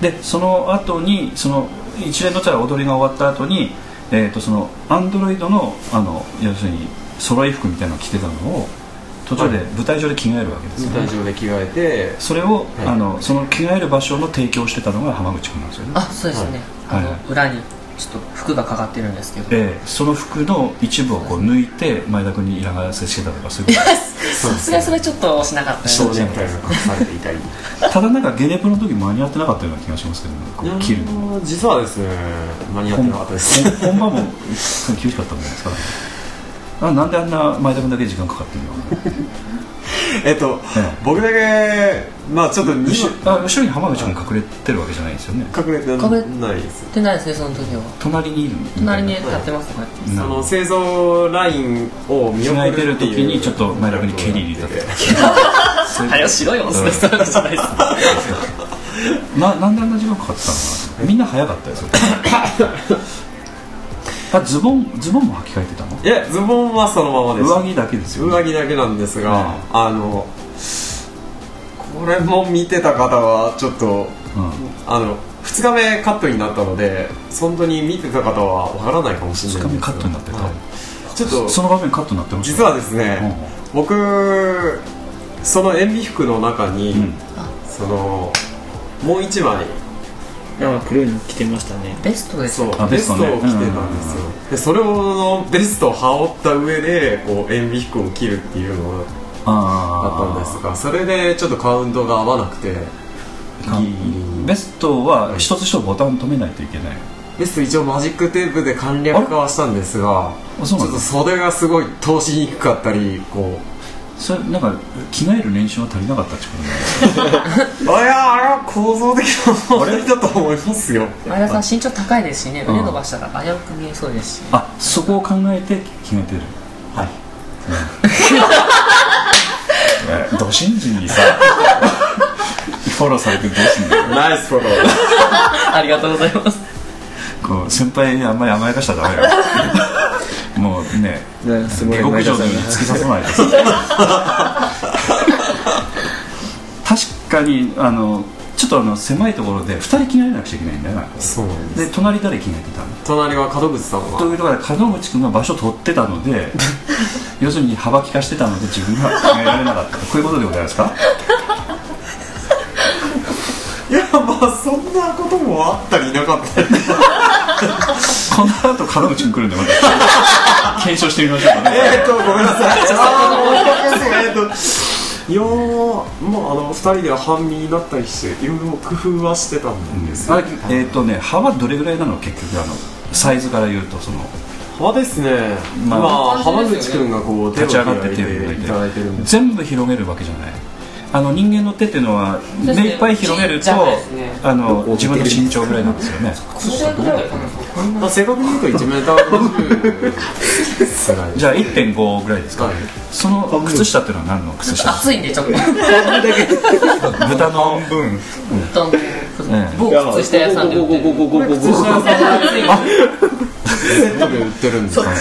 い。でその後にその一連の踊りが終わった後にえー、とそのアンドロイドのあの要するに揃い服みたいなのを着てたのを途中ではい舞台上で着替えるわけですよね、舞台上で着替えてそれを、はい。あのその着替える場所の提供してたのが浜口君なんですよね。あそうですね、はい。あの裏にちょっと服がかかってるんですけど、えーその服の一部をこう抜いて前田君に嫌がらせしてたとかそういうこそうさすがにそれちょっとしなかったです少年隊が隠されていたりとただなんかゲネプの時間に合ってなかったような気がしますけどねこう着るの。実はですね間に合ってなかったです。本本番も厳しかったんじゃないですかあなんであんな前田君だけ時間かかってるの？<laughs> えっと、ええ。僕だけまあちょっと後2ろあ後ろに浜口君隠れてるわけじゃないですよね。隠れて隠れないです。ってないですねその時は。隣にいる隣に立ってますね。うんその製造ラインを見送るるっていう時にちょっと前田君に蹴り入れたとそういうあれは白いおすすめじゃないです <laughs> ななんであんな時間かかってたのかな？みんな早かったよそれ <laughs> あズボンズボンも履き替えてたの？いやズボンはそのままです。上着だけですよ、ね、上着だけなんですが、うん。あのこれも見てた方はちょっとうん。あの2日目カットになったので本当に見てた方はわからないかもしれないんです二日目カットになってた？はい。ちょっとその場面カットになってました実はですね、僕その塩ビ服の中に、うん。そのもう一枚あ黒いの着てましたね。ベストですそう。あベストを着てたんですよ、でそれをのベストを羽織った上でこう塩ビ服を着るっていうのがあったんですがそれでちょっとカウントが合わなくてベストは一つ一つボタン止めないといけない。ベスト一応マジックテープで簡略化はしたんですがちょっと袖がすごい通しにくかったりこそれなんか着替える練習は足りなかったってことな <laughs> やあれは構造的な問題だと思いますよ。前田さん身長高いですしね腕伸ばしたら危うく見えそうですし。あそこを考えて決めてる。はい。えド新人にさフォローされてどうすんだよナイスフォロー。<laughs> ありがとうございます。こう先輩にあんまり甘やかしたらダメよもうね下克上に突き刺さないです確かにあのちょっとあの狭いところで2人着替えなくちゃいけないんだよな。そうで隣誰着替えてたの？隣は門口さんはというところで門口君が場所取ってたので <laughs> 要するに幅利かしてたので自分が着替えられなかったこういうことでございますか？いやまあそんなこともあったりなかった。りこの後門口君来るんでまた検証してみましょうかねえーっとごめんなさい。あー申し訳ないですえーっといやーまああの二人で半身になったりしていろいろ工夫はしてたんですよあれえっ、とね幅どれぐらいなの？結局あのサイズから言うとその幅ですね。まあまあ浜口君がこう立ち上がって手を開いていただいてるんです全部広げるわけじゃないあの人間の手っていうのは目いっぱい広げると、あの自分の身長ぐらいなんですよね。正確に言うと1メーター50ぐらいじゃあ1.5ぐらいですか、はい。その靴下っていうのは何の靴下？です暑いんでちょっと。か豚の。分。どんどんええ。某靴下屋さんで。売ってる靴下屋さんセットで売ってるんですかね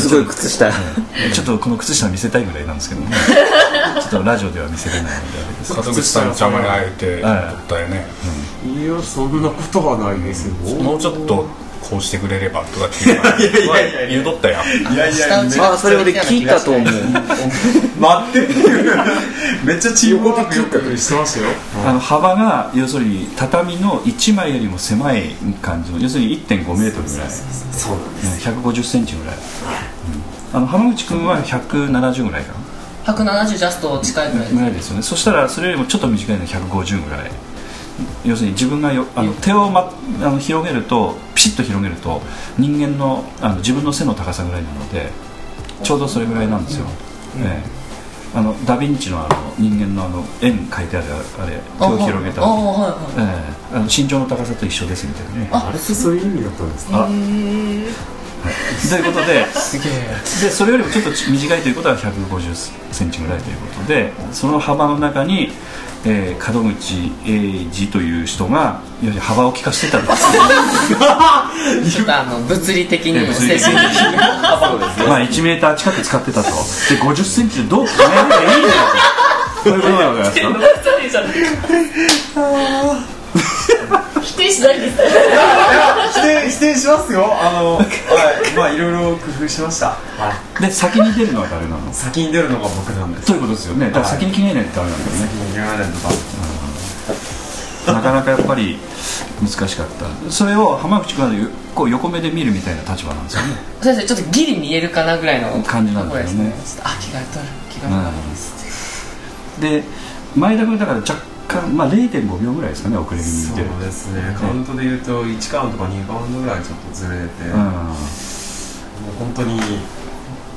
す。ごい靴下。ちょっとこの靴下見せたいぐらいなんですけどね。<laughs> ちょっとラジオでは見せれないのであれです門口さんの邪魔にあえてはいだよね。いやそんなことはないですよ。もうちょっとこうしてくれればとかって言うから言うとったやん。いやいやあそれ俺聞いたと思う。待って。めっちゃチームワークよくしてましたよあの幅が要するに畳の1枚よりも狭い感じの要するに1 5メートルぐらい。そうなんです。1 5 0センチぐらい、うん。あの浜口君は170ぐらいかな。170ジャスト近いぐらいですぐらいですよね。そしたらそれよりもちょっと短いの150ぐらい要するに自分がよあの手を、ま、あの広げるとピシッと広げると人間のあの自分の背の高さぐらいなのでちょうどそれぐらいなんですよ、ええ。あのダ・ヴィンチのあの人間のあの円書いてあるあれ手を広げた。ああはいはい。ええ。あの身長の高さと一緒ですみたいなね。あれってそういう意味だったんですか？ということででそれよりもちょっと短いということは1 5 0センチぐらいということでその幅の中に、えー門口英二という人が幅を利かしてたんです。<laughs> ちょっとあの物理的にも的にまあ1メーター近く使ってたと。で5 0センチでどう考えればいいんだよと。そういうことなわけですか？<laughs> 否 <laughs> 定しないです否定否定しますよ。あのはい。まあいろいろ工夫しました。はい。で先に出るのは誰なの？先に出るのが僕なんです。そういうことですよね。だから先に着替えないとダメなんだよね。先に言わないとかなかなかやっぱり難しかった。それを浜口君はこう横目で見るみたいな立場なんですよね。先生ちょっとギリ見えるかなぐらいの感じなんですね。あ着替えとる着替えとるで前田君だから若干、まあ、0.5秒ぐらいですかね遅れ気味にそうですね。カウントで言うと1カウントか2カウントぐらいちょっとずれて、もう本当に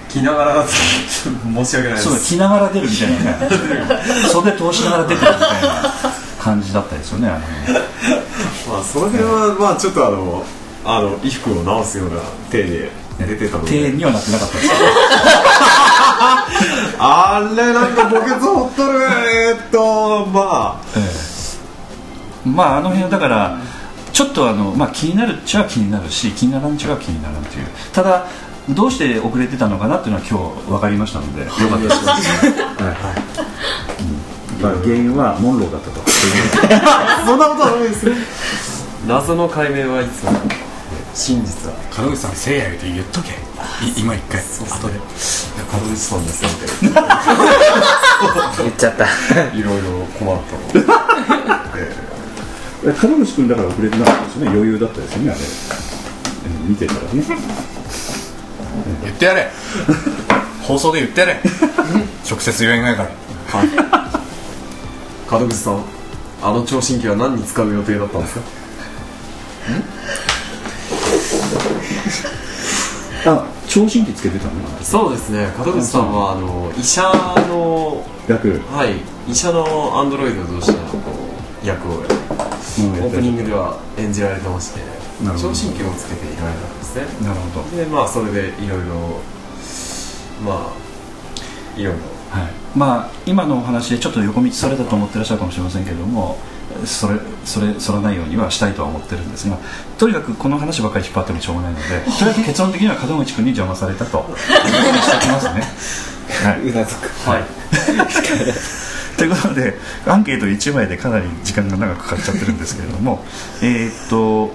着ながら申し訳ないうん、です。そうだ着ながら出るみたいなね。<laughs> 袖通しながら出てるみたいな感じだったですよねあの。辺まあその辺はまあちょっとあのあの衣服を直すような体で出てたので。庭園にはなってなかったですあれなんか墓穴掘っとるえーっとまあ。ええ。まああの辺はだからちょっとあの、まあ、気になるっちゃ気になるし気にならんっちゃ気にならんという。ただどうして遅れてたのかなっていうのは今日分かりましたのでよかったです、はい。うん、原因はモンローだったと。<laughs> そんなことはないです。謎の解明はいつも。真実は門口さんせいや言うて言っとけ。い今一回後で。門口さんですみたい言っちゃった。ないろいろ困ったの。門口君だから遅れてなかったですよね？余裕だったですよねあれ。うん見てたらね。言ってやれ。放送で言ってやれ。直接言えないから。門口さんあの聴診器は何に使う予定だったんですか？あ聴診器つけてたのそうですね。門口さんは。あの医者の役。はい。医者のアンドロイドとしての役をオープニングでは演じられてまして聴診器をつけていられたんですね。なるほど。でまあそれでいろいろまあいろいろ。はい、まあ今のお話でちょっと横道されたと思ってらっしゃるかもしれませんけれどもそれそれそらないようにはしたいとは思ってるんですがとにかくこの話ばっかり引っ張ってもしょうがないのでとにかく結論的には門口君に邪魔されたと。しておきますね。はい。うなずく。はい。<laughs> ということでアンケート1枚でかなり時間が長くかかっちゃってるんですけれどもえーっと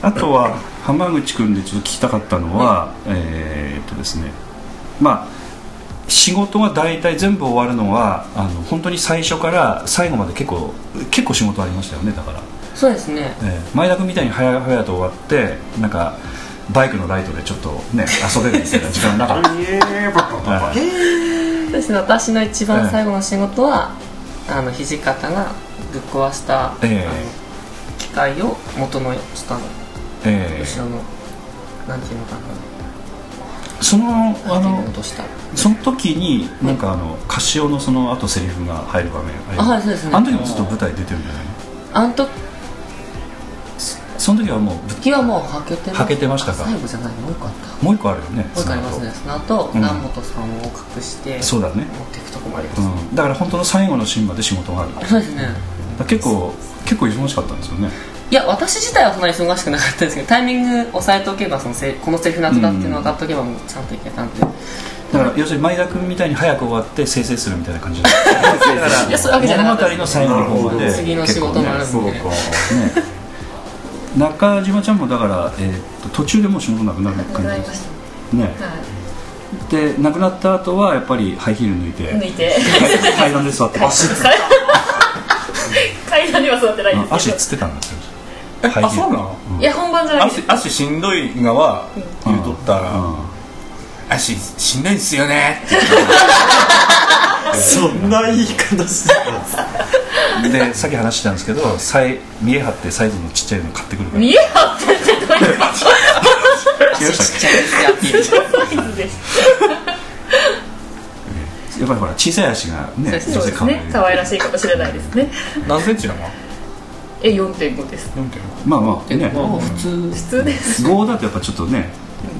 あとは浜口君でちょっと聞きたかったのは、えーっとですねまあ仕事が大体全部終わるのはあの本当に最初から最後まで結構結構仕事ありましたよねだから、そうですね。えー前田君みたいに早々と終わってなんかバイクのライトでちょっとね遊べるみたいな時間なかった。<laughs> はいそうですね。私の一番最後の仕事は、あの土方がぶっ壊した、ええ。あの機械を元の下のえ後ろの、なんていうのかな。ーそのああのの戻したその時になんかあのカシオのその後セリフが入る場面あります？あはいそうですね。あの時もずっと舞台出てるんじゃないのあの時その時はもうぶはもうはけてはけてましたか？最後じゃないの？もう一個あった。もう一個あるよねもう一個ありますね。その後、うん。南本さんを隠してそうだね。持っていくとこもあります、うん、だから本当の最後のシーンまで仕事がある。そうですね。ら結構結構忙しかったんですよね。いや私自体はそんなに忙しくなかったんですけどタイミング押さえておけばそのせこのセリフの後だっていうの分かっておけばもうちゃんといけたんで、だから要するに前田君みたいに早く終わって生成するみたいな感じ。<laughs> だっただから物語の最後の方まで。次の仕事もあるんで、そうか。ね。中島ちゃんもだから、えーっと途中でもう仕事なくなる感じです。しね。たはで亡くなった後はやっぱりハイヒール抜いて。い抜いて。階段で座って階段には座ってないんあですけど。足つってたんですよあそうなの？いや本番じゃないです。足足しんどいがは言うとったら、うん足しんどいんすよね。っ <laughs> てそんな言い方してたでさっき話したんですけどサイ見え張ってサイズのちっちゃいの買ってくるから。見え張ってってどういうこと違いましたっちっちゃいですよアピールサイズですけやっぱりほら小さい足がねそうですね可愛らしいかもしれないですね何センチなのえ4.5ですまあまあねもう普通普通です5だとやっぱちょっとね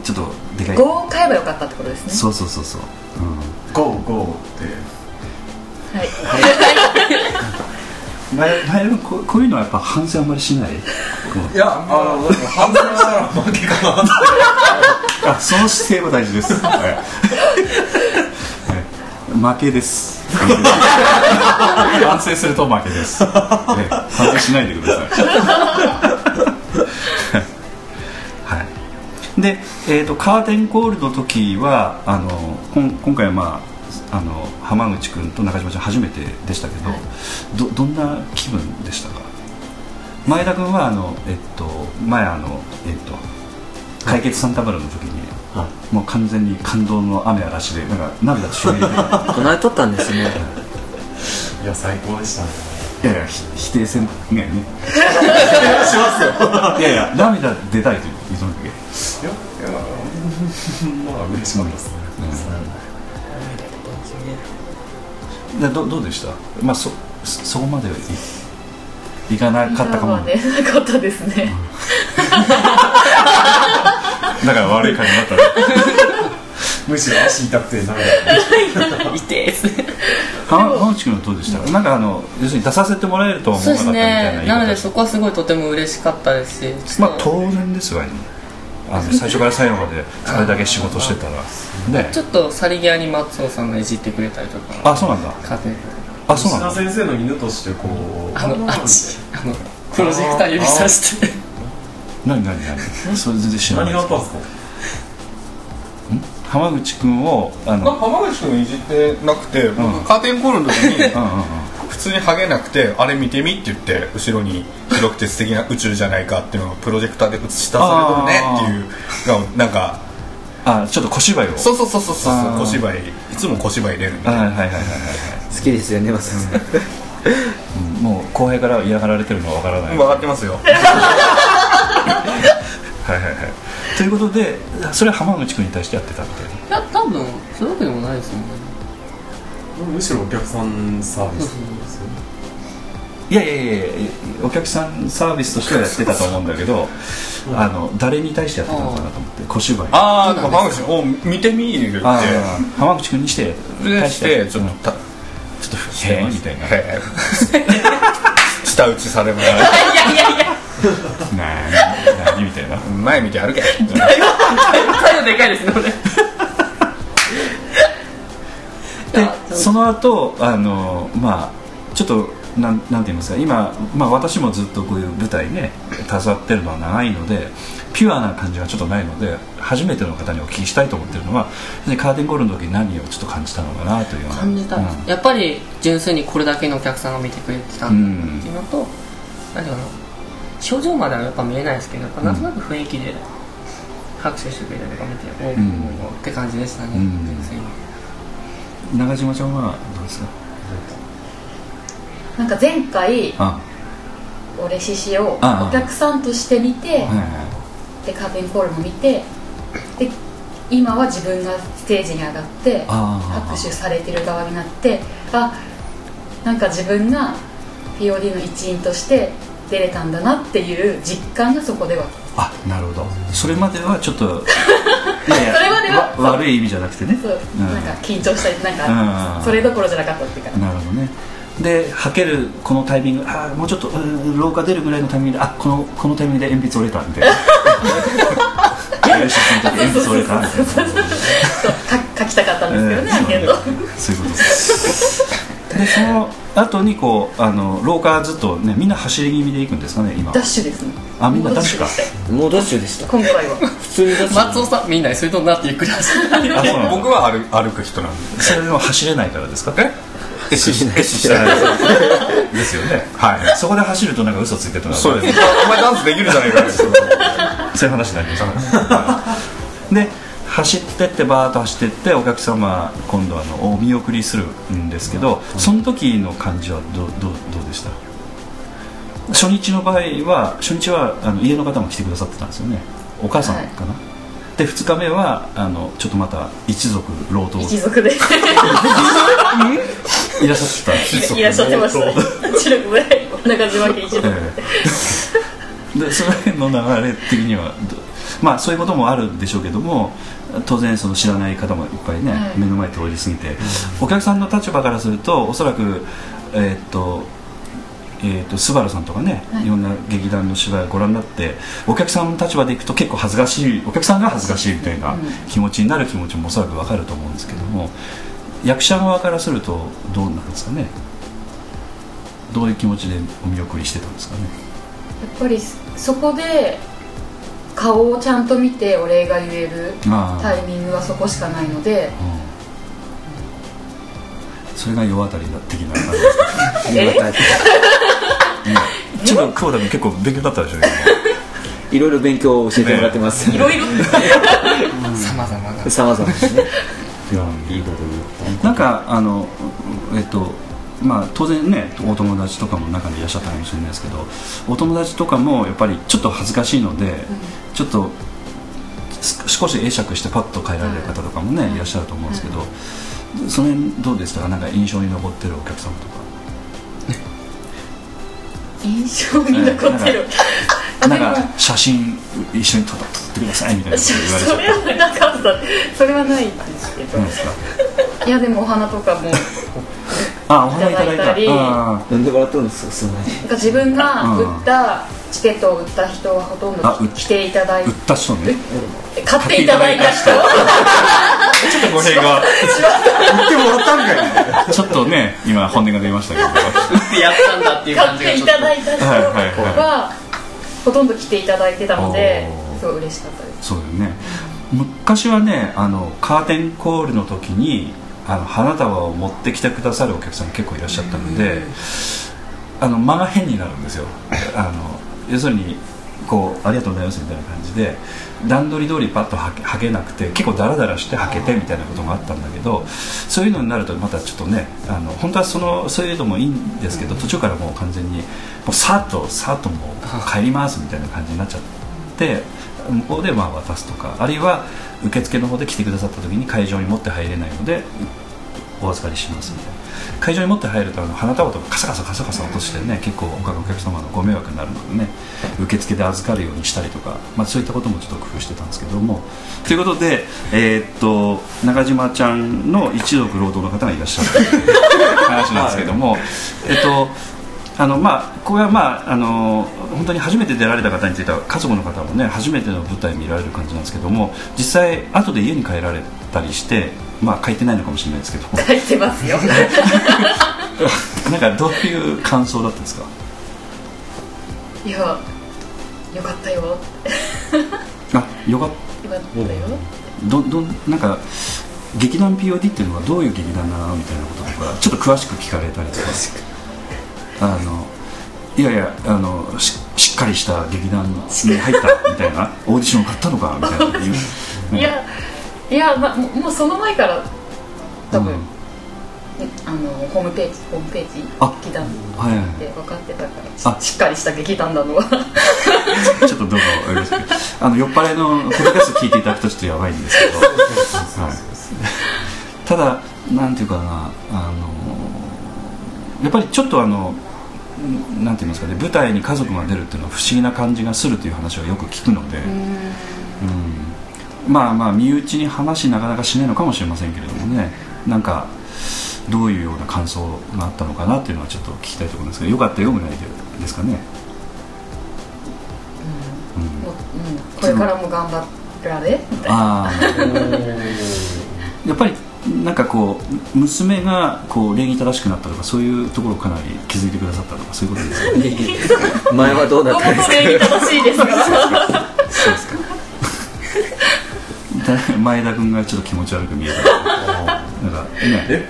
ちょっとでかい。5を買えばよかったってことですね。そうそうそうそう、うん。ゴーゴーって。はい。<laughs> 前前もこうこういうのはやっぱ反省あんまりしない？いやあの反対したら負けかな。あその姿勢は大事です、はい。はい。負けです。<laughs> 反省すると負けです、ね反省しないでくださいで、えー、とカーテンコールの時はあのこん今回はまああの浜口君と中島ちゃん初めてでしたけど、どどんな気分でしたか？前田君はあの、えっと、前あの、えっと、解決サンタバラの時に、はもう完全に感動の雨嵐でなんか涙としみ出てたこの間撮ったんですね。い。や最高でしたね。いやいやひ否定せんね。<laughs> えねしますよ。いやいや涙出たいと言うとんだけいやいやまあ嬉しかったですねでどどうでしたまあそそこまでいいかなかったかも、なかったですねだから悪い感じになったねむしろ足痛くて涙痛いですね浜浜内君はどうでしたなんかあの要するに出させてもらえるとは思わなかったみたいなねなのでそこはすごいとても嬉しかったですしまあ当然ですわねあの最初から最後まで <laughs> あれだけ仕事してたら。ね。ちょっと去り際に松尾さんがいじってくれたりとかあそうなんだ。家庭。あそうなんだ。先生の犬としてこうあのあっち。あのプロジェクター指さして。何何何？それ全然知らない何があったんですか？浜口君をあの浜口君いじってなくて僕、うん。カーテンコールの時にうんうんうん普通にハゲなくてあれ見てみって言って後ろに広くて素敵な宇宙じゃないかっていうのをプロジェクターで映し出されとるねっていうなんかあちょっと小芝居を。そうそうそうそうそう小芝居。いつも小芝居入れるんではいはいはいはいはいはい。好きですよね松尾さんうん。もう後輩から嫌がられてるのはわからない分かってますよ。はいはいはい。ということでそれは浜口君に対してやってたって。いや多分そういうわけでもないですよね。むしろお客さんサービスいやいやいやいやお客さんサービスとしてはやってたと思うんだけどあの誰に対してやってたのかなと思って小芝居。ああ浜口君。お見てみ言って。浜口君にしてで対してちょっとたちょっとへえみたいな。へえ舌 <laughs> 打ちされもな <laughs> いな何みたいな。前見て歩け。態度でかいですね俺でその後あのまあちょっとなんなんて言いますか今、まあ、私もずっとこういう舞台ね携わってるのは長いのでピュアな感じがちょっとないので初めての方にお聞きしたいと思ってるのはでカーテンコールの時に何をちょっと感じたのかなという感じた、うん。やっぱり純粋にこれだけのお客さんが見てくれてたんだっていうのと、何ていうかな表情まではやっぱ見えないですけどやっぱなんとなく雰囲気で拍手してくれたりとか見て、おお、んって感じでしたね、うん。純粋に。中島ちゃんはどうですか？なんか前回あ。俺獅子をお客さんとして見てでカーテンコールも見てで今は自分がステージに上がって拍手されてる側になってあなんか自分が POD の一員として出れたんだなっていう実感がそこでは。あなるほど。それまではちょっと <laughs> いやいやそれまではわ悪い意味じゃなくてね。そう、うん。なんか緊張したりなんうん。かそれどころじゃなかったっていうか。なるほどねではけるこのタイミングあーもうちょっとうん廊下出るぐらいのタイミングであこのこのタイミングで鉛筆折れたみたいな。<laughs> 鉛筆折れたみたいな。書きたかったんですけどね、えーアンケートそういうことです。でその後にこうあの廊下ずっとねみんな走り気味で行くんですかね今ダッシュですね。あみんなダッシュか。もうダッシュでした。今回は。普通にダッシュ。松尾さんみんなにそれとなってゆっくり走るあそうなんだ僕は歩歩く人なんで。それでも走れないからですか？え？エッシエッシしてない。ですよね。はい。そこで走るとなんか嘘ついてるとかそうですお前ダンスできるじゃないかそういう話になりましたで走ってってバーッと走ってってお客様今度あのお見送りするんですけどその時の感じはどうどうどうでした？初日の場合は初日はあの家の方も来てくださってたんですよね。お母さんかな、で2日目はあのちょっとまた一族老頭。一族で <laughs> いらっしゃったいらっしゃってましたね一族ぐらい中島家一で。その辺の流れ的にはどまあそういうこともあるんでしょうけども当然その知らない方もいっぱいね、はい。目の前通り過ぎて、お客さんの立場からするとおそらくえーっとえー、とスバルさんとかね、はい。い、ろんな劇団の芝居をご覧になってお客さんの立場でいくと結構恥ずかしいお客さんが恥ずかしいみたいな気持ちになる気持ちもおそらく分かると思うんですけども役者側からするとどうなんですかね。どういう気持ちでお見送りしてたんですかね。やっぱりそこで顔をちゃんと見てお礼が言えるタイミングはそこしかないので。うんそれが世渡りだ的な感じですか。え？<laughs> ちょっと久保田君結構勉強だったでしょ <laughs> いろいろ勉強を教えてもらってます。いろいろ。さまざまな。さまざまですね今いいこと言った。なんかあのえっとまあ当然ねお友達とかも中にいらっしゃったかもしれないですけどお友達とかもやっぱりちょっと恥ずかしいので、ちょっとす少し会釈してパッと帰られる方とかもね、いらっしゃると思うんですけど、その辺どうでしたか？なんか印象に残ってるお客様とか印象に残ってる。なんか写真一緒に撮ってくださいみたいなこと言われちゃそれはなかった。それはないですけど。いやでもお花とかも <laughs> あお花いただいた。いただいたり。あなんで笑ったんですか？そんなに自分が売ったチケットを売った人はほとんあ売っど来ていただいー売った人ね。買っていただいた人。ちょっと語弊が言ってもらったんかいちょっとね今本音が出ましたけど。打ってやったんだっていう買ってい感じがちょっと。ただいた人はほとんど来ていただいてたのですごい嬉しかったです。そうだよね。昔はねあのカーテンコールの時にあの花束を持ってきてくださるお客さん結構いらっしゃったのであの間が変になるんですよ。あの要するにこう「ありがとうございます」みたいな感じで段取り通りパッとはけはけなくて結構ダラダラしてはけてみたいなこともあったんだけどそういうのになるとまたちょっとねあの本当はそのそういうのもいいんですけど途中からもう完全にもうさっとさっともう帰りますみたいな感じになっちゃって向こうでまあ渡すとかあるいは受付の方で来てくださった時に会場に持って入れないのでお預かりしますみたいな。会場に持って入るとあの花束とかカサカサカサカサ落としてね結構他のお客様のご迷惑になるのでね受付で預かるようにしたりとか、まあ、そういったこともちょっと工夫してたんですけども。ということで、えーっと中島ちゃんの一族労働の方がいらっしゃるという話なんですけども、<laughs> えっとあのまあ、これは、まあ、あの本当に初めて出られた方については家族の方もね初めての舞台見られる感じなんですけども実際後で家に帰られたりしてまあ書いてないのかもしれないですけど。書いてますよ。<laughs> なんかどういう感想だったんですか？いやよかったよ。あよかっよかったよ。どどなんか劇団 POD っていうのはどういう劇団なの？みたいなこととかちょっと詳しく聞かれたりとか。あのいやいやあのししっかりした劇団に入ったみたいなオーディションを買ったのかみたいな言う。いやいや、ま、もうその前から多分、うん。ああのホームページホームページあ劇団はいはいで分かってたからあ。ししっかりした劇団なのは。<laughs> ちょっとどうもあれですけど。あの酔っ払いのポッドキャスト聞いていただくとちょっとやばいんですけど、はい、ただなんていうかなあのやっぱりちょっとあのんなんて言いますかね舞台に家族が出るっていうのは不思議な感じがするという話はよく聞くので、うん、まあまあ身内に話なかなかしないのかもしれませんけれどもねなんかどういうような感想があったのかなっていうのはちょっと聞きたいところですけどよかったよぐらいでですかね。もううん。これからも頑張られ？みたいな。ああやっぱりなんかこう娘がこう礼儀正しくなったとかそういうところをかなり気づいてくださったとかそういうことですか前はどうだったんですか礼儀正しいですか。らだ前田君がちょっと気持ち悪く見えた <laughs> なんかね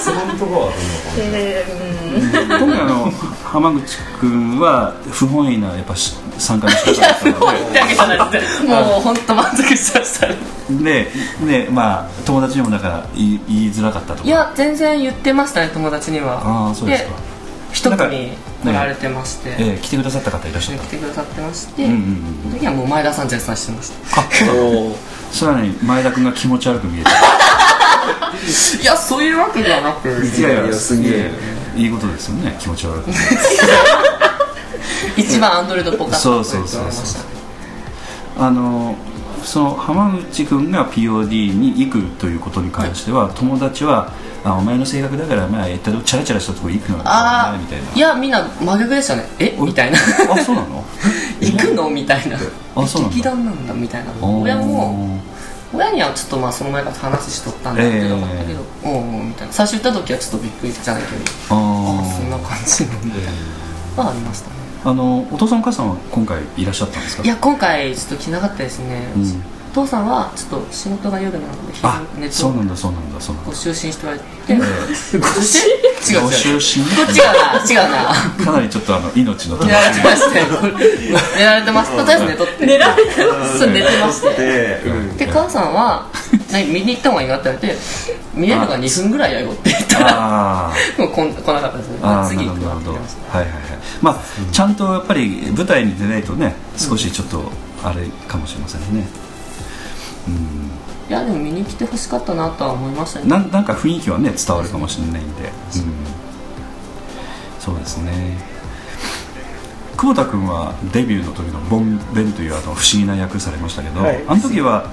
そのところはどんな感じでうん。今回あの浜口君は不本意なやっぱし参加の仕方だったの言ってあげたらで。すもう本当満足しました。でででまあ友達にもだから言い言いづらかったとか。いや全然言ってましたね友達には。ああそうですか。一組来られてまして、ええ来てくださった方いらっしゃった。来てくださってまして、うんうんうんその時はもう前田さん絶賛してました。あさらに前田君が気持ち悪く見えたいやそういうわけではなくいやいやすげえ。いいことですよね。気持ち悪く一番アンドロイドっぽかった。そうそうそうそうあのその浜口君が POD に行くということに関しては、友達はあお前の性格だからまあえっとチャラチャラしたとこ行くのはあみたいな。あいやみんな真逆でしたね。え？みたいな。あそうなの？<laughs> 行くの？みたいな。あそうなんだ。劇団なんだみたいな。親も親にはちょっとまあその前から話しとったんだけど、ええ。だけどおうおうみたいな。最初言った時はちょっとびっくりじゃないけどああーそんな感じなんではありましたね。あのお父さんお母さんは今回いらっしゃったんですか？いや今回ちょっと来なかったですね、うん。お父さんはちょっと仕事が夜なのであ昼寝とそうなんだそうなんだそうなんだ。ご就寝して言われて、ご就寝？違う違う。ご就寝？こっちがな違うな。かなりちょっとあの命の寝られてましたよ寝られてます。とりあえず寝とって。寝られてそう寝てましてで、うんで母さんは「何見に行った方がいいか?」って言われて「見れるのが2分ぐらいやよ」って言ったらもうこん来なかったですね。次行くわって言ってました。はいはいはい。まあ、ちゃんとやっぱり舞台に出ないとね少しちょっとあれかもしれませんねうん。いやでも見に来てほしかったなとは思いましたねなんなんか雰囲気はね伝わるかもしれないんで、うん、そうですね。久保田君はデビューの時のボンベンというあの不思議な役されましたけど、はい。あの時は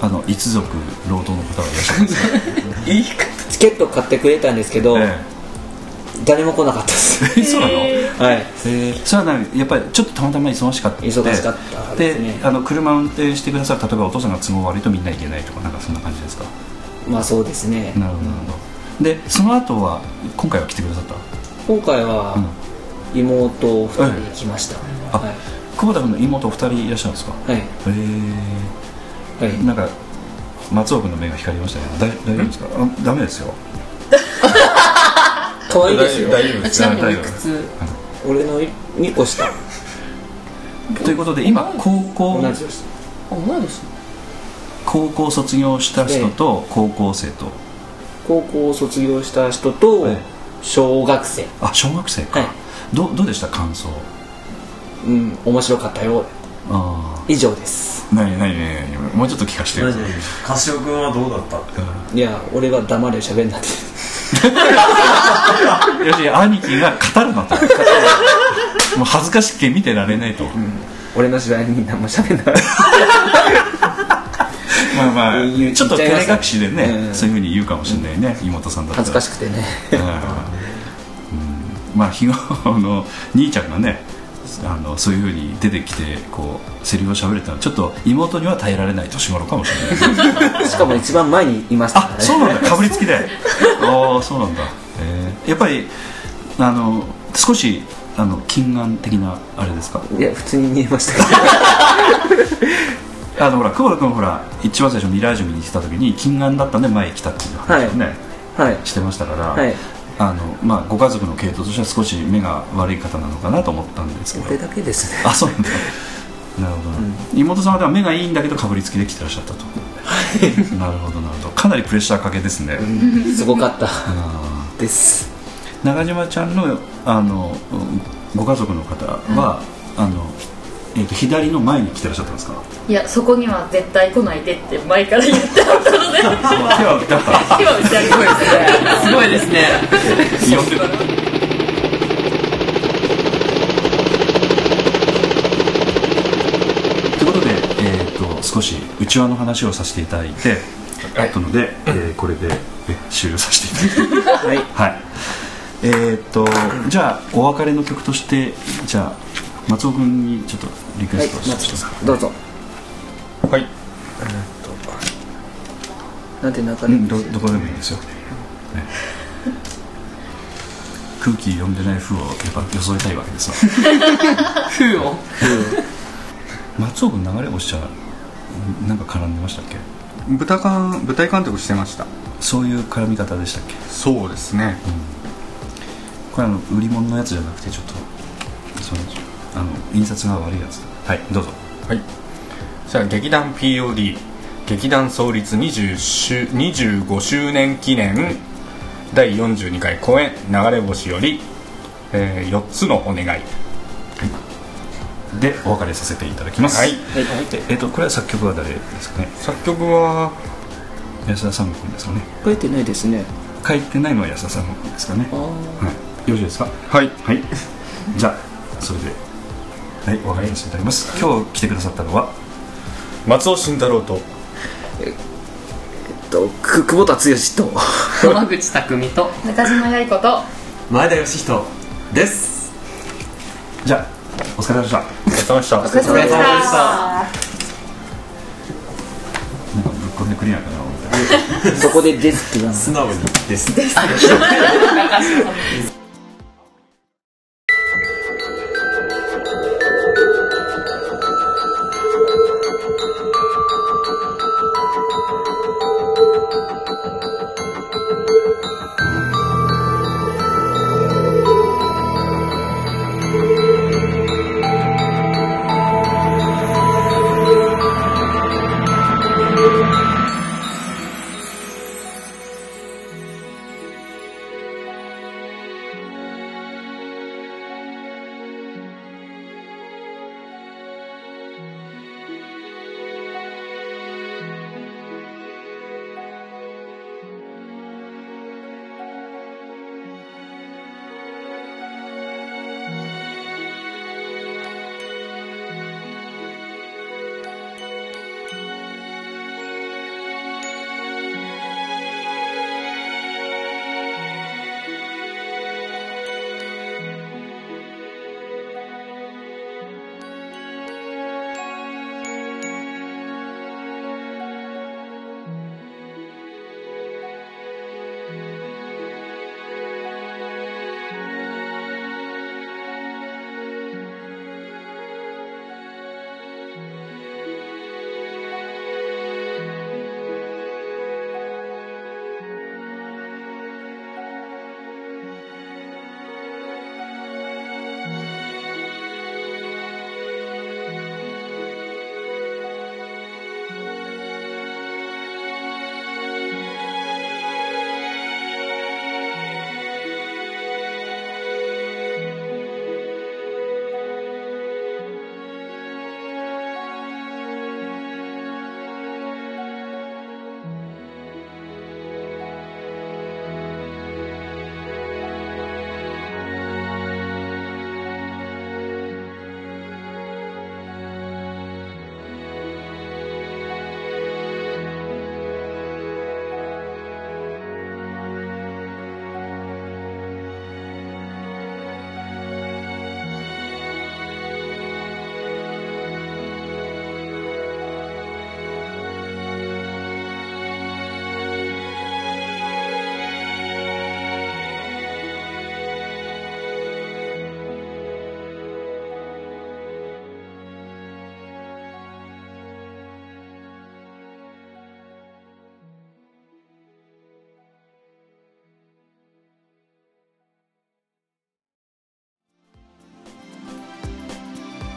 あの一族老頭の方がいらっしゃるんですい方 <laughs> チケット買ってくれたんですけど、え誰も来なかったです。え <laughs> そうなの、はい。えー。それはやっぱりちょっとたまたま忙しかった忙しかったですね。あの車運転してくださる例えばお父さんが都合悪いとみんな行けないとかなんかそんな感じですか？まあそうですね。なるほどなるほど。でその後は今回は来てくださった？今回はうん。妹2人来ました、あはい。久保田君の妹二人いらっしゃるんですか？はい。へえはい。なんか松尾君の目が光りましたけど大大丈夫ですか？あダメですよ <laughs> 可愛いですよ。大丈夫ですちなみにおいくつ？俺の2個下ということで今高校高校卒業した人と高校生と。高校を卒業した人とええ。小学生。あ小学生か、はい。どどうでした？感想。うん面白かったよ。あ以上です。あ何何何？もうちょっと聞かせてよ。カシオ君はどうだった？いや俺は黙れ喋んなって <laughs> よし兄貴が語るなと。もう恥ずかしくて見てられないと、俺の芝居に何も喋んないまあまあちょっと照れ隠しでね、うん。そういうふうに言うかもしれないね、妹さんだったら。恥ずかしくてね。うん。うん。まあ日頃の兄ちゃんがねあのそういうふうに出てきてこうセリフを喋れたのはちょっと妹には耐えられない年頃かもしれない。しかも一番前にいましたからね。あそうなんだ。<laughs> かぶりつきでああそうなんだ、えーやっぱりあの少しあの近眼的なあれですか？いや普通に見えましたけ <laughs> あのほら久保田君ほら一番最初ミラージュ見に来た時に近眼だったんで前に来たっていう話をね、どはい。してましたから、はいあのまあ、ご家族の系統としては少し目が悪い方なのかなと思ったんですけど。俺だけですね。あそうなんだ。なるほど、妹さんはでは目がいいんだけどかぶりつきで来てらっしゃったと。なるほどなるほど。かなりプレッシャーかけですね、すごかった。です。中島ちゃんのあのご家族の方は、あのえー、と左の前に来てらっしゃったんですか？いやそこには絶対来ないでって前から言ってあったので。<laughs> 手は打ってあった今打ち上げますすごいですね。呼んでということで、えー、と少し内輪の話をさせていただいてあったので、えーこれでえ終了させていただきます。はい。はい。えー、とじゃあお別れの曲としてじゃあ松尾君にちょっとリクエはいストをして。ください、どうぞ。はい。なんて中でうん、どどこでもいいですよ、ね。空気読んでない風をやっぱ装いたいわけですわ。<laughs> 風を？松尾君流れ星ちゃんなんか絡んでましたっけ？舞台監舞台監督してました。そういう絡み方でしたっけ？そうですね。これあの売り物のやつじゃなくてちょっとそのあの印刷が悪いやつ。はい。どうぞ。はい。じゃあ劇団 POD 劇団創立20周25周年記念。第42回公演「流れ星」より、え4つのお願い。でお別れさせていただきます。はい。ええっとこれは作曲は誰ですかね？作曲は安田三君ですかね。書いてないですね。書いてないのは安田三君ですかね。はい。よろしいですか？はい。はい。じゃあそれではいお別れさせていただきます。今日来てくださったのは？松尾慎太郎と。えっとく久保田剛と。浜口匠と。中島八重子と。前田義人です。じゃあお疲れ様でした。お疲れ様でした。お疲れ様でした。なんかぶっこんでくれないかなそこで「です」って言わない素直にです <laughs>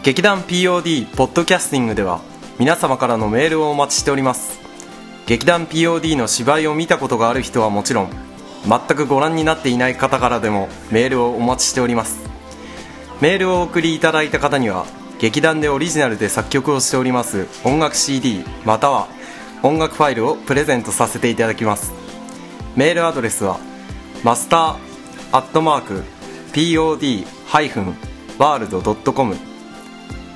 劇団 POD ポッドキャスティングでは皆様からのメールをお待ちしております。劇団 POD の芝居を見たことがある人はもちろん全くご覧になっていない方からでもメールをお待ちしております。メールをお送りいただいた方には劇団でオリジナルで作曲をしております音楽 CD または音楽ファイルをプレゼントさせていただきます。メールアドレスはマスターアットマーク POD-world.com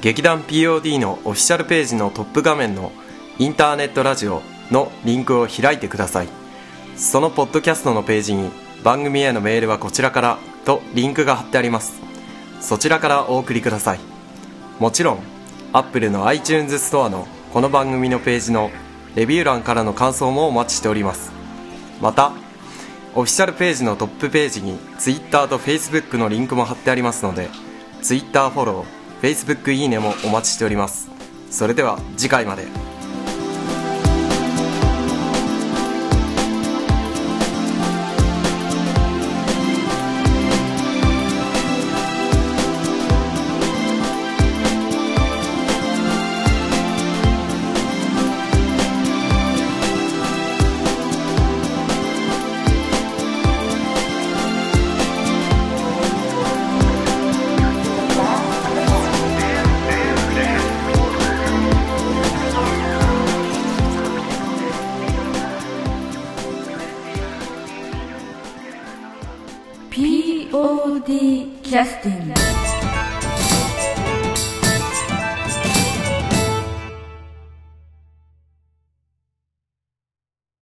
劇団 POD のオフィシャルページのトップ画面のインターネットラジオのリンクを開いてください。そのポッドキャストのページに番組へのメールはこちらからとリンクが貼ってあります。そちらからお送りください。もちろん Apple の iTunes ストアのこの番組のページのレビュー欄からの感想もお待ちしております。またオフィシャルページのトップページに Twitter と Facebook のリンクも貼ってありますので Twitter フォロー Facebook いいねもお待ちしております。それでは次回まで。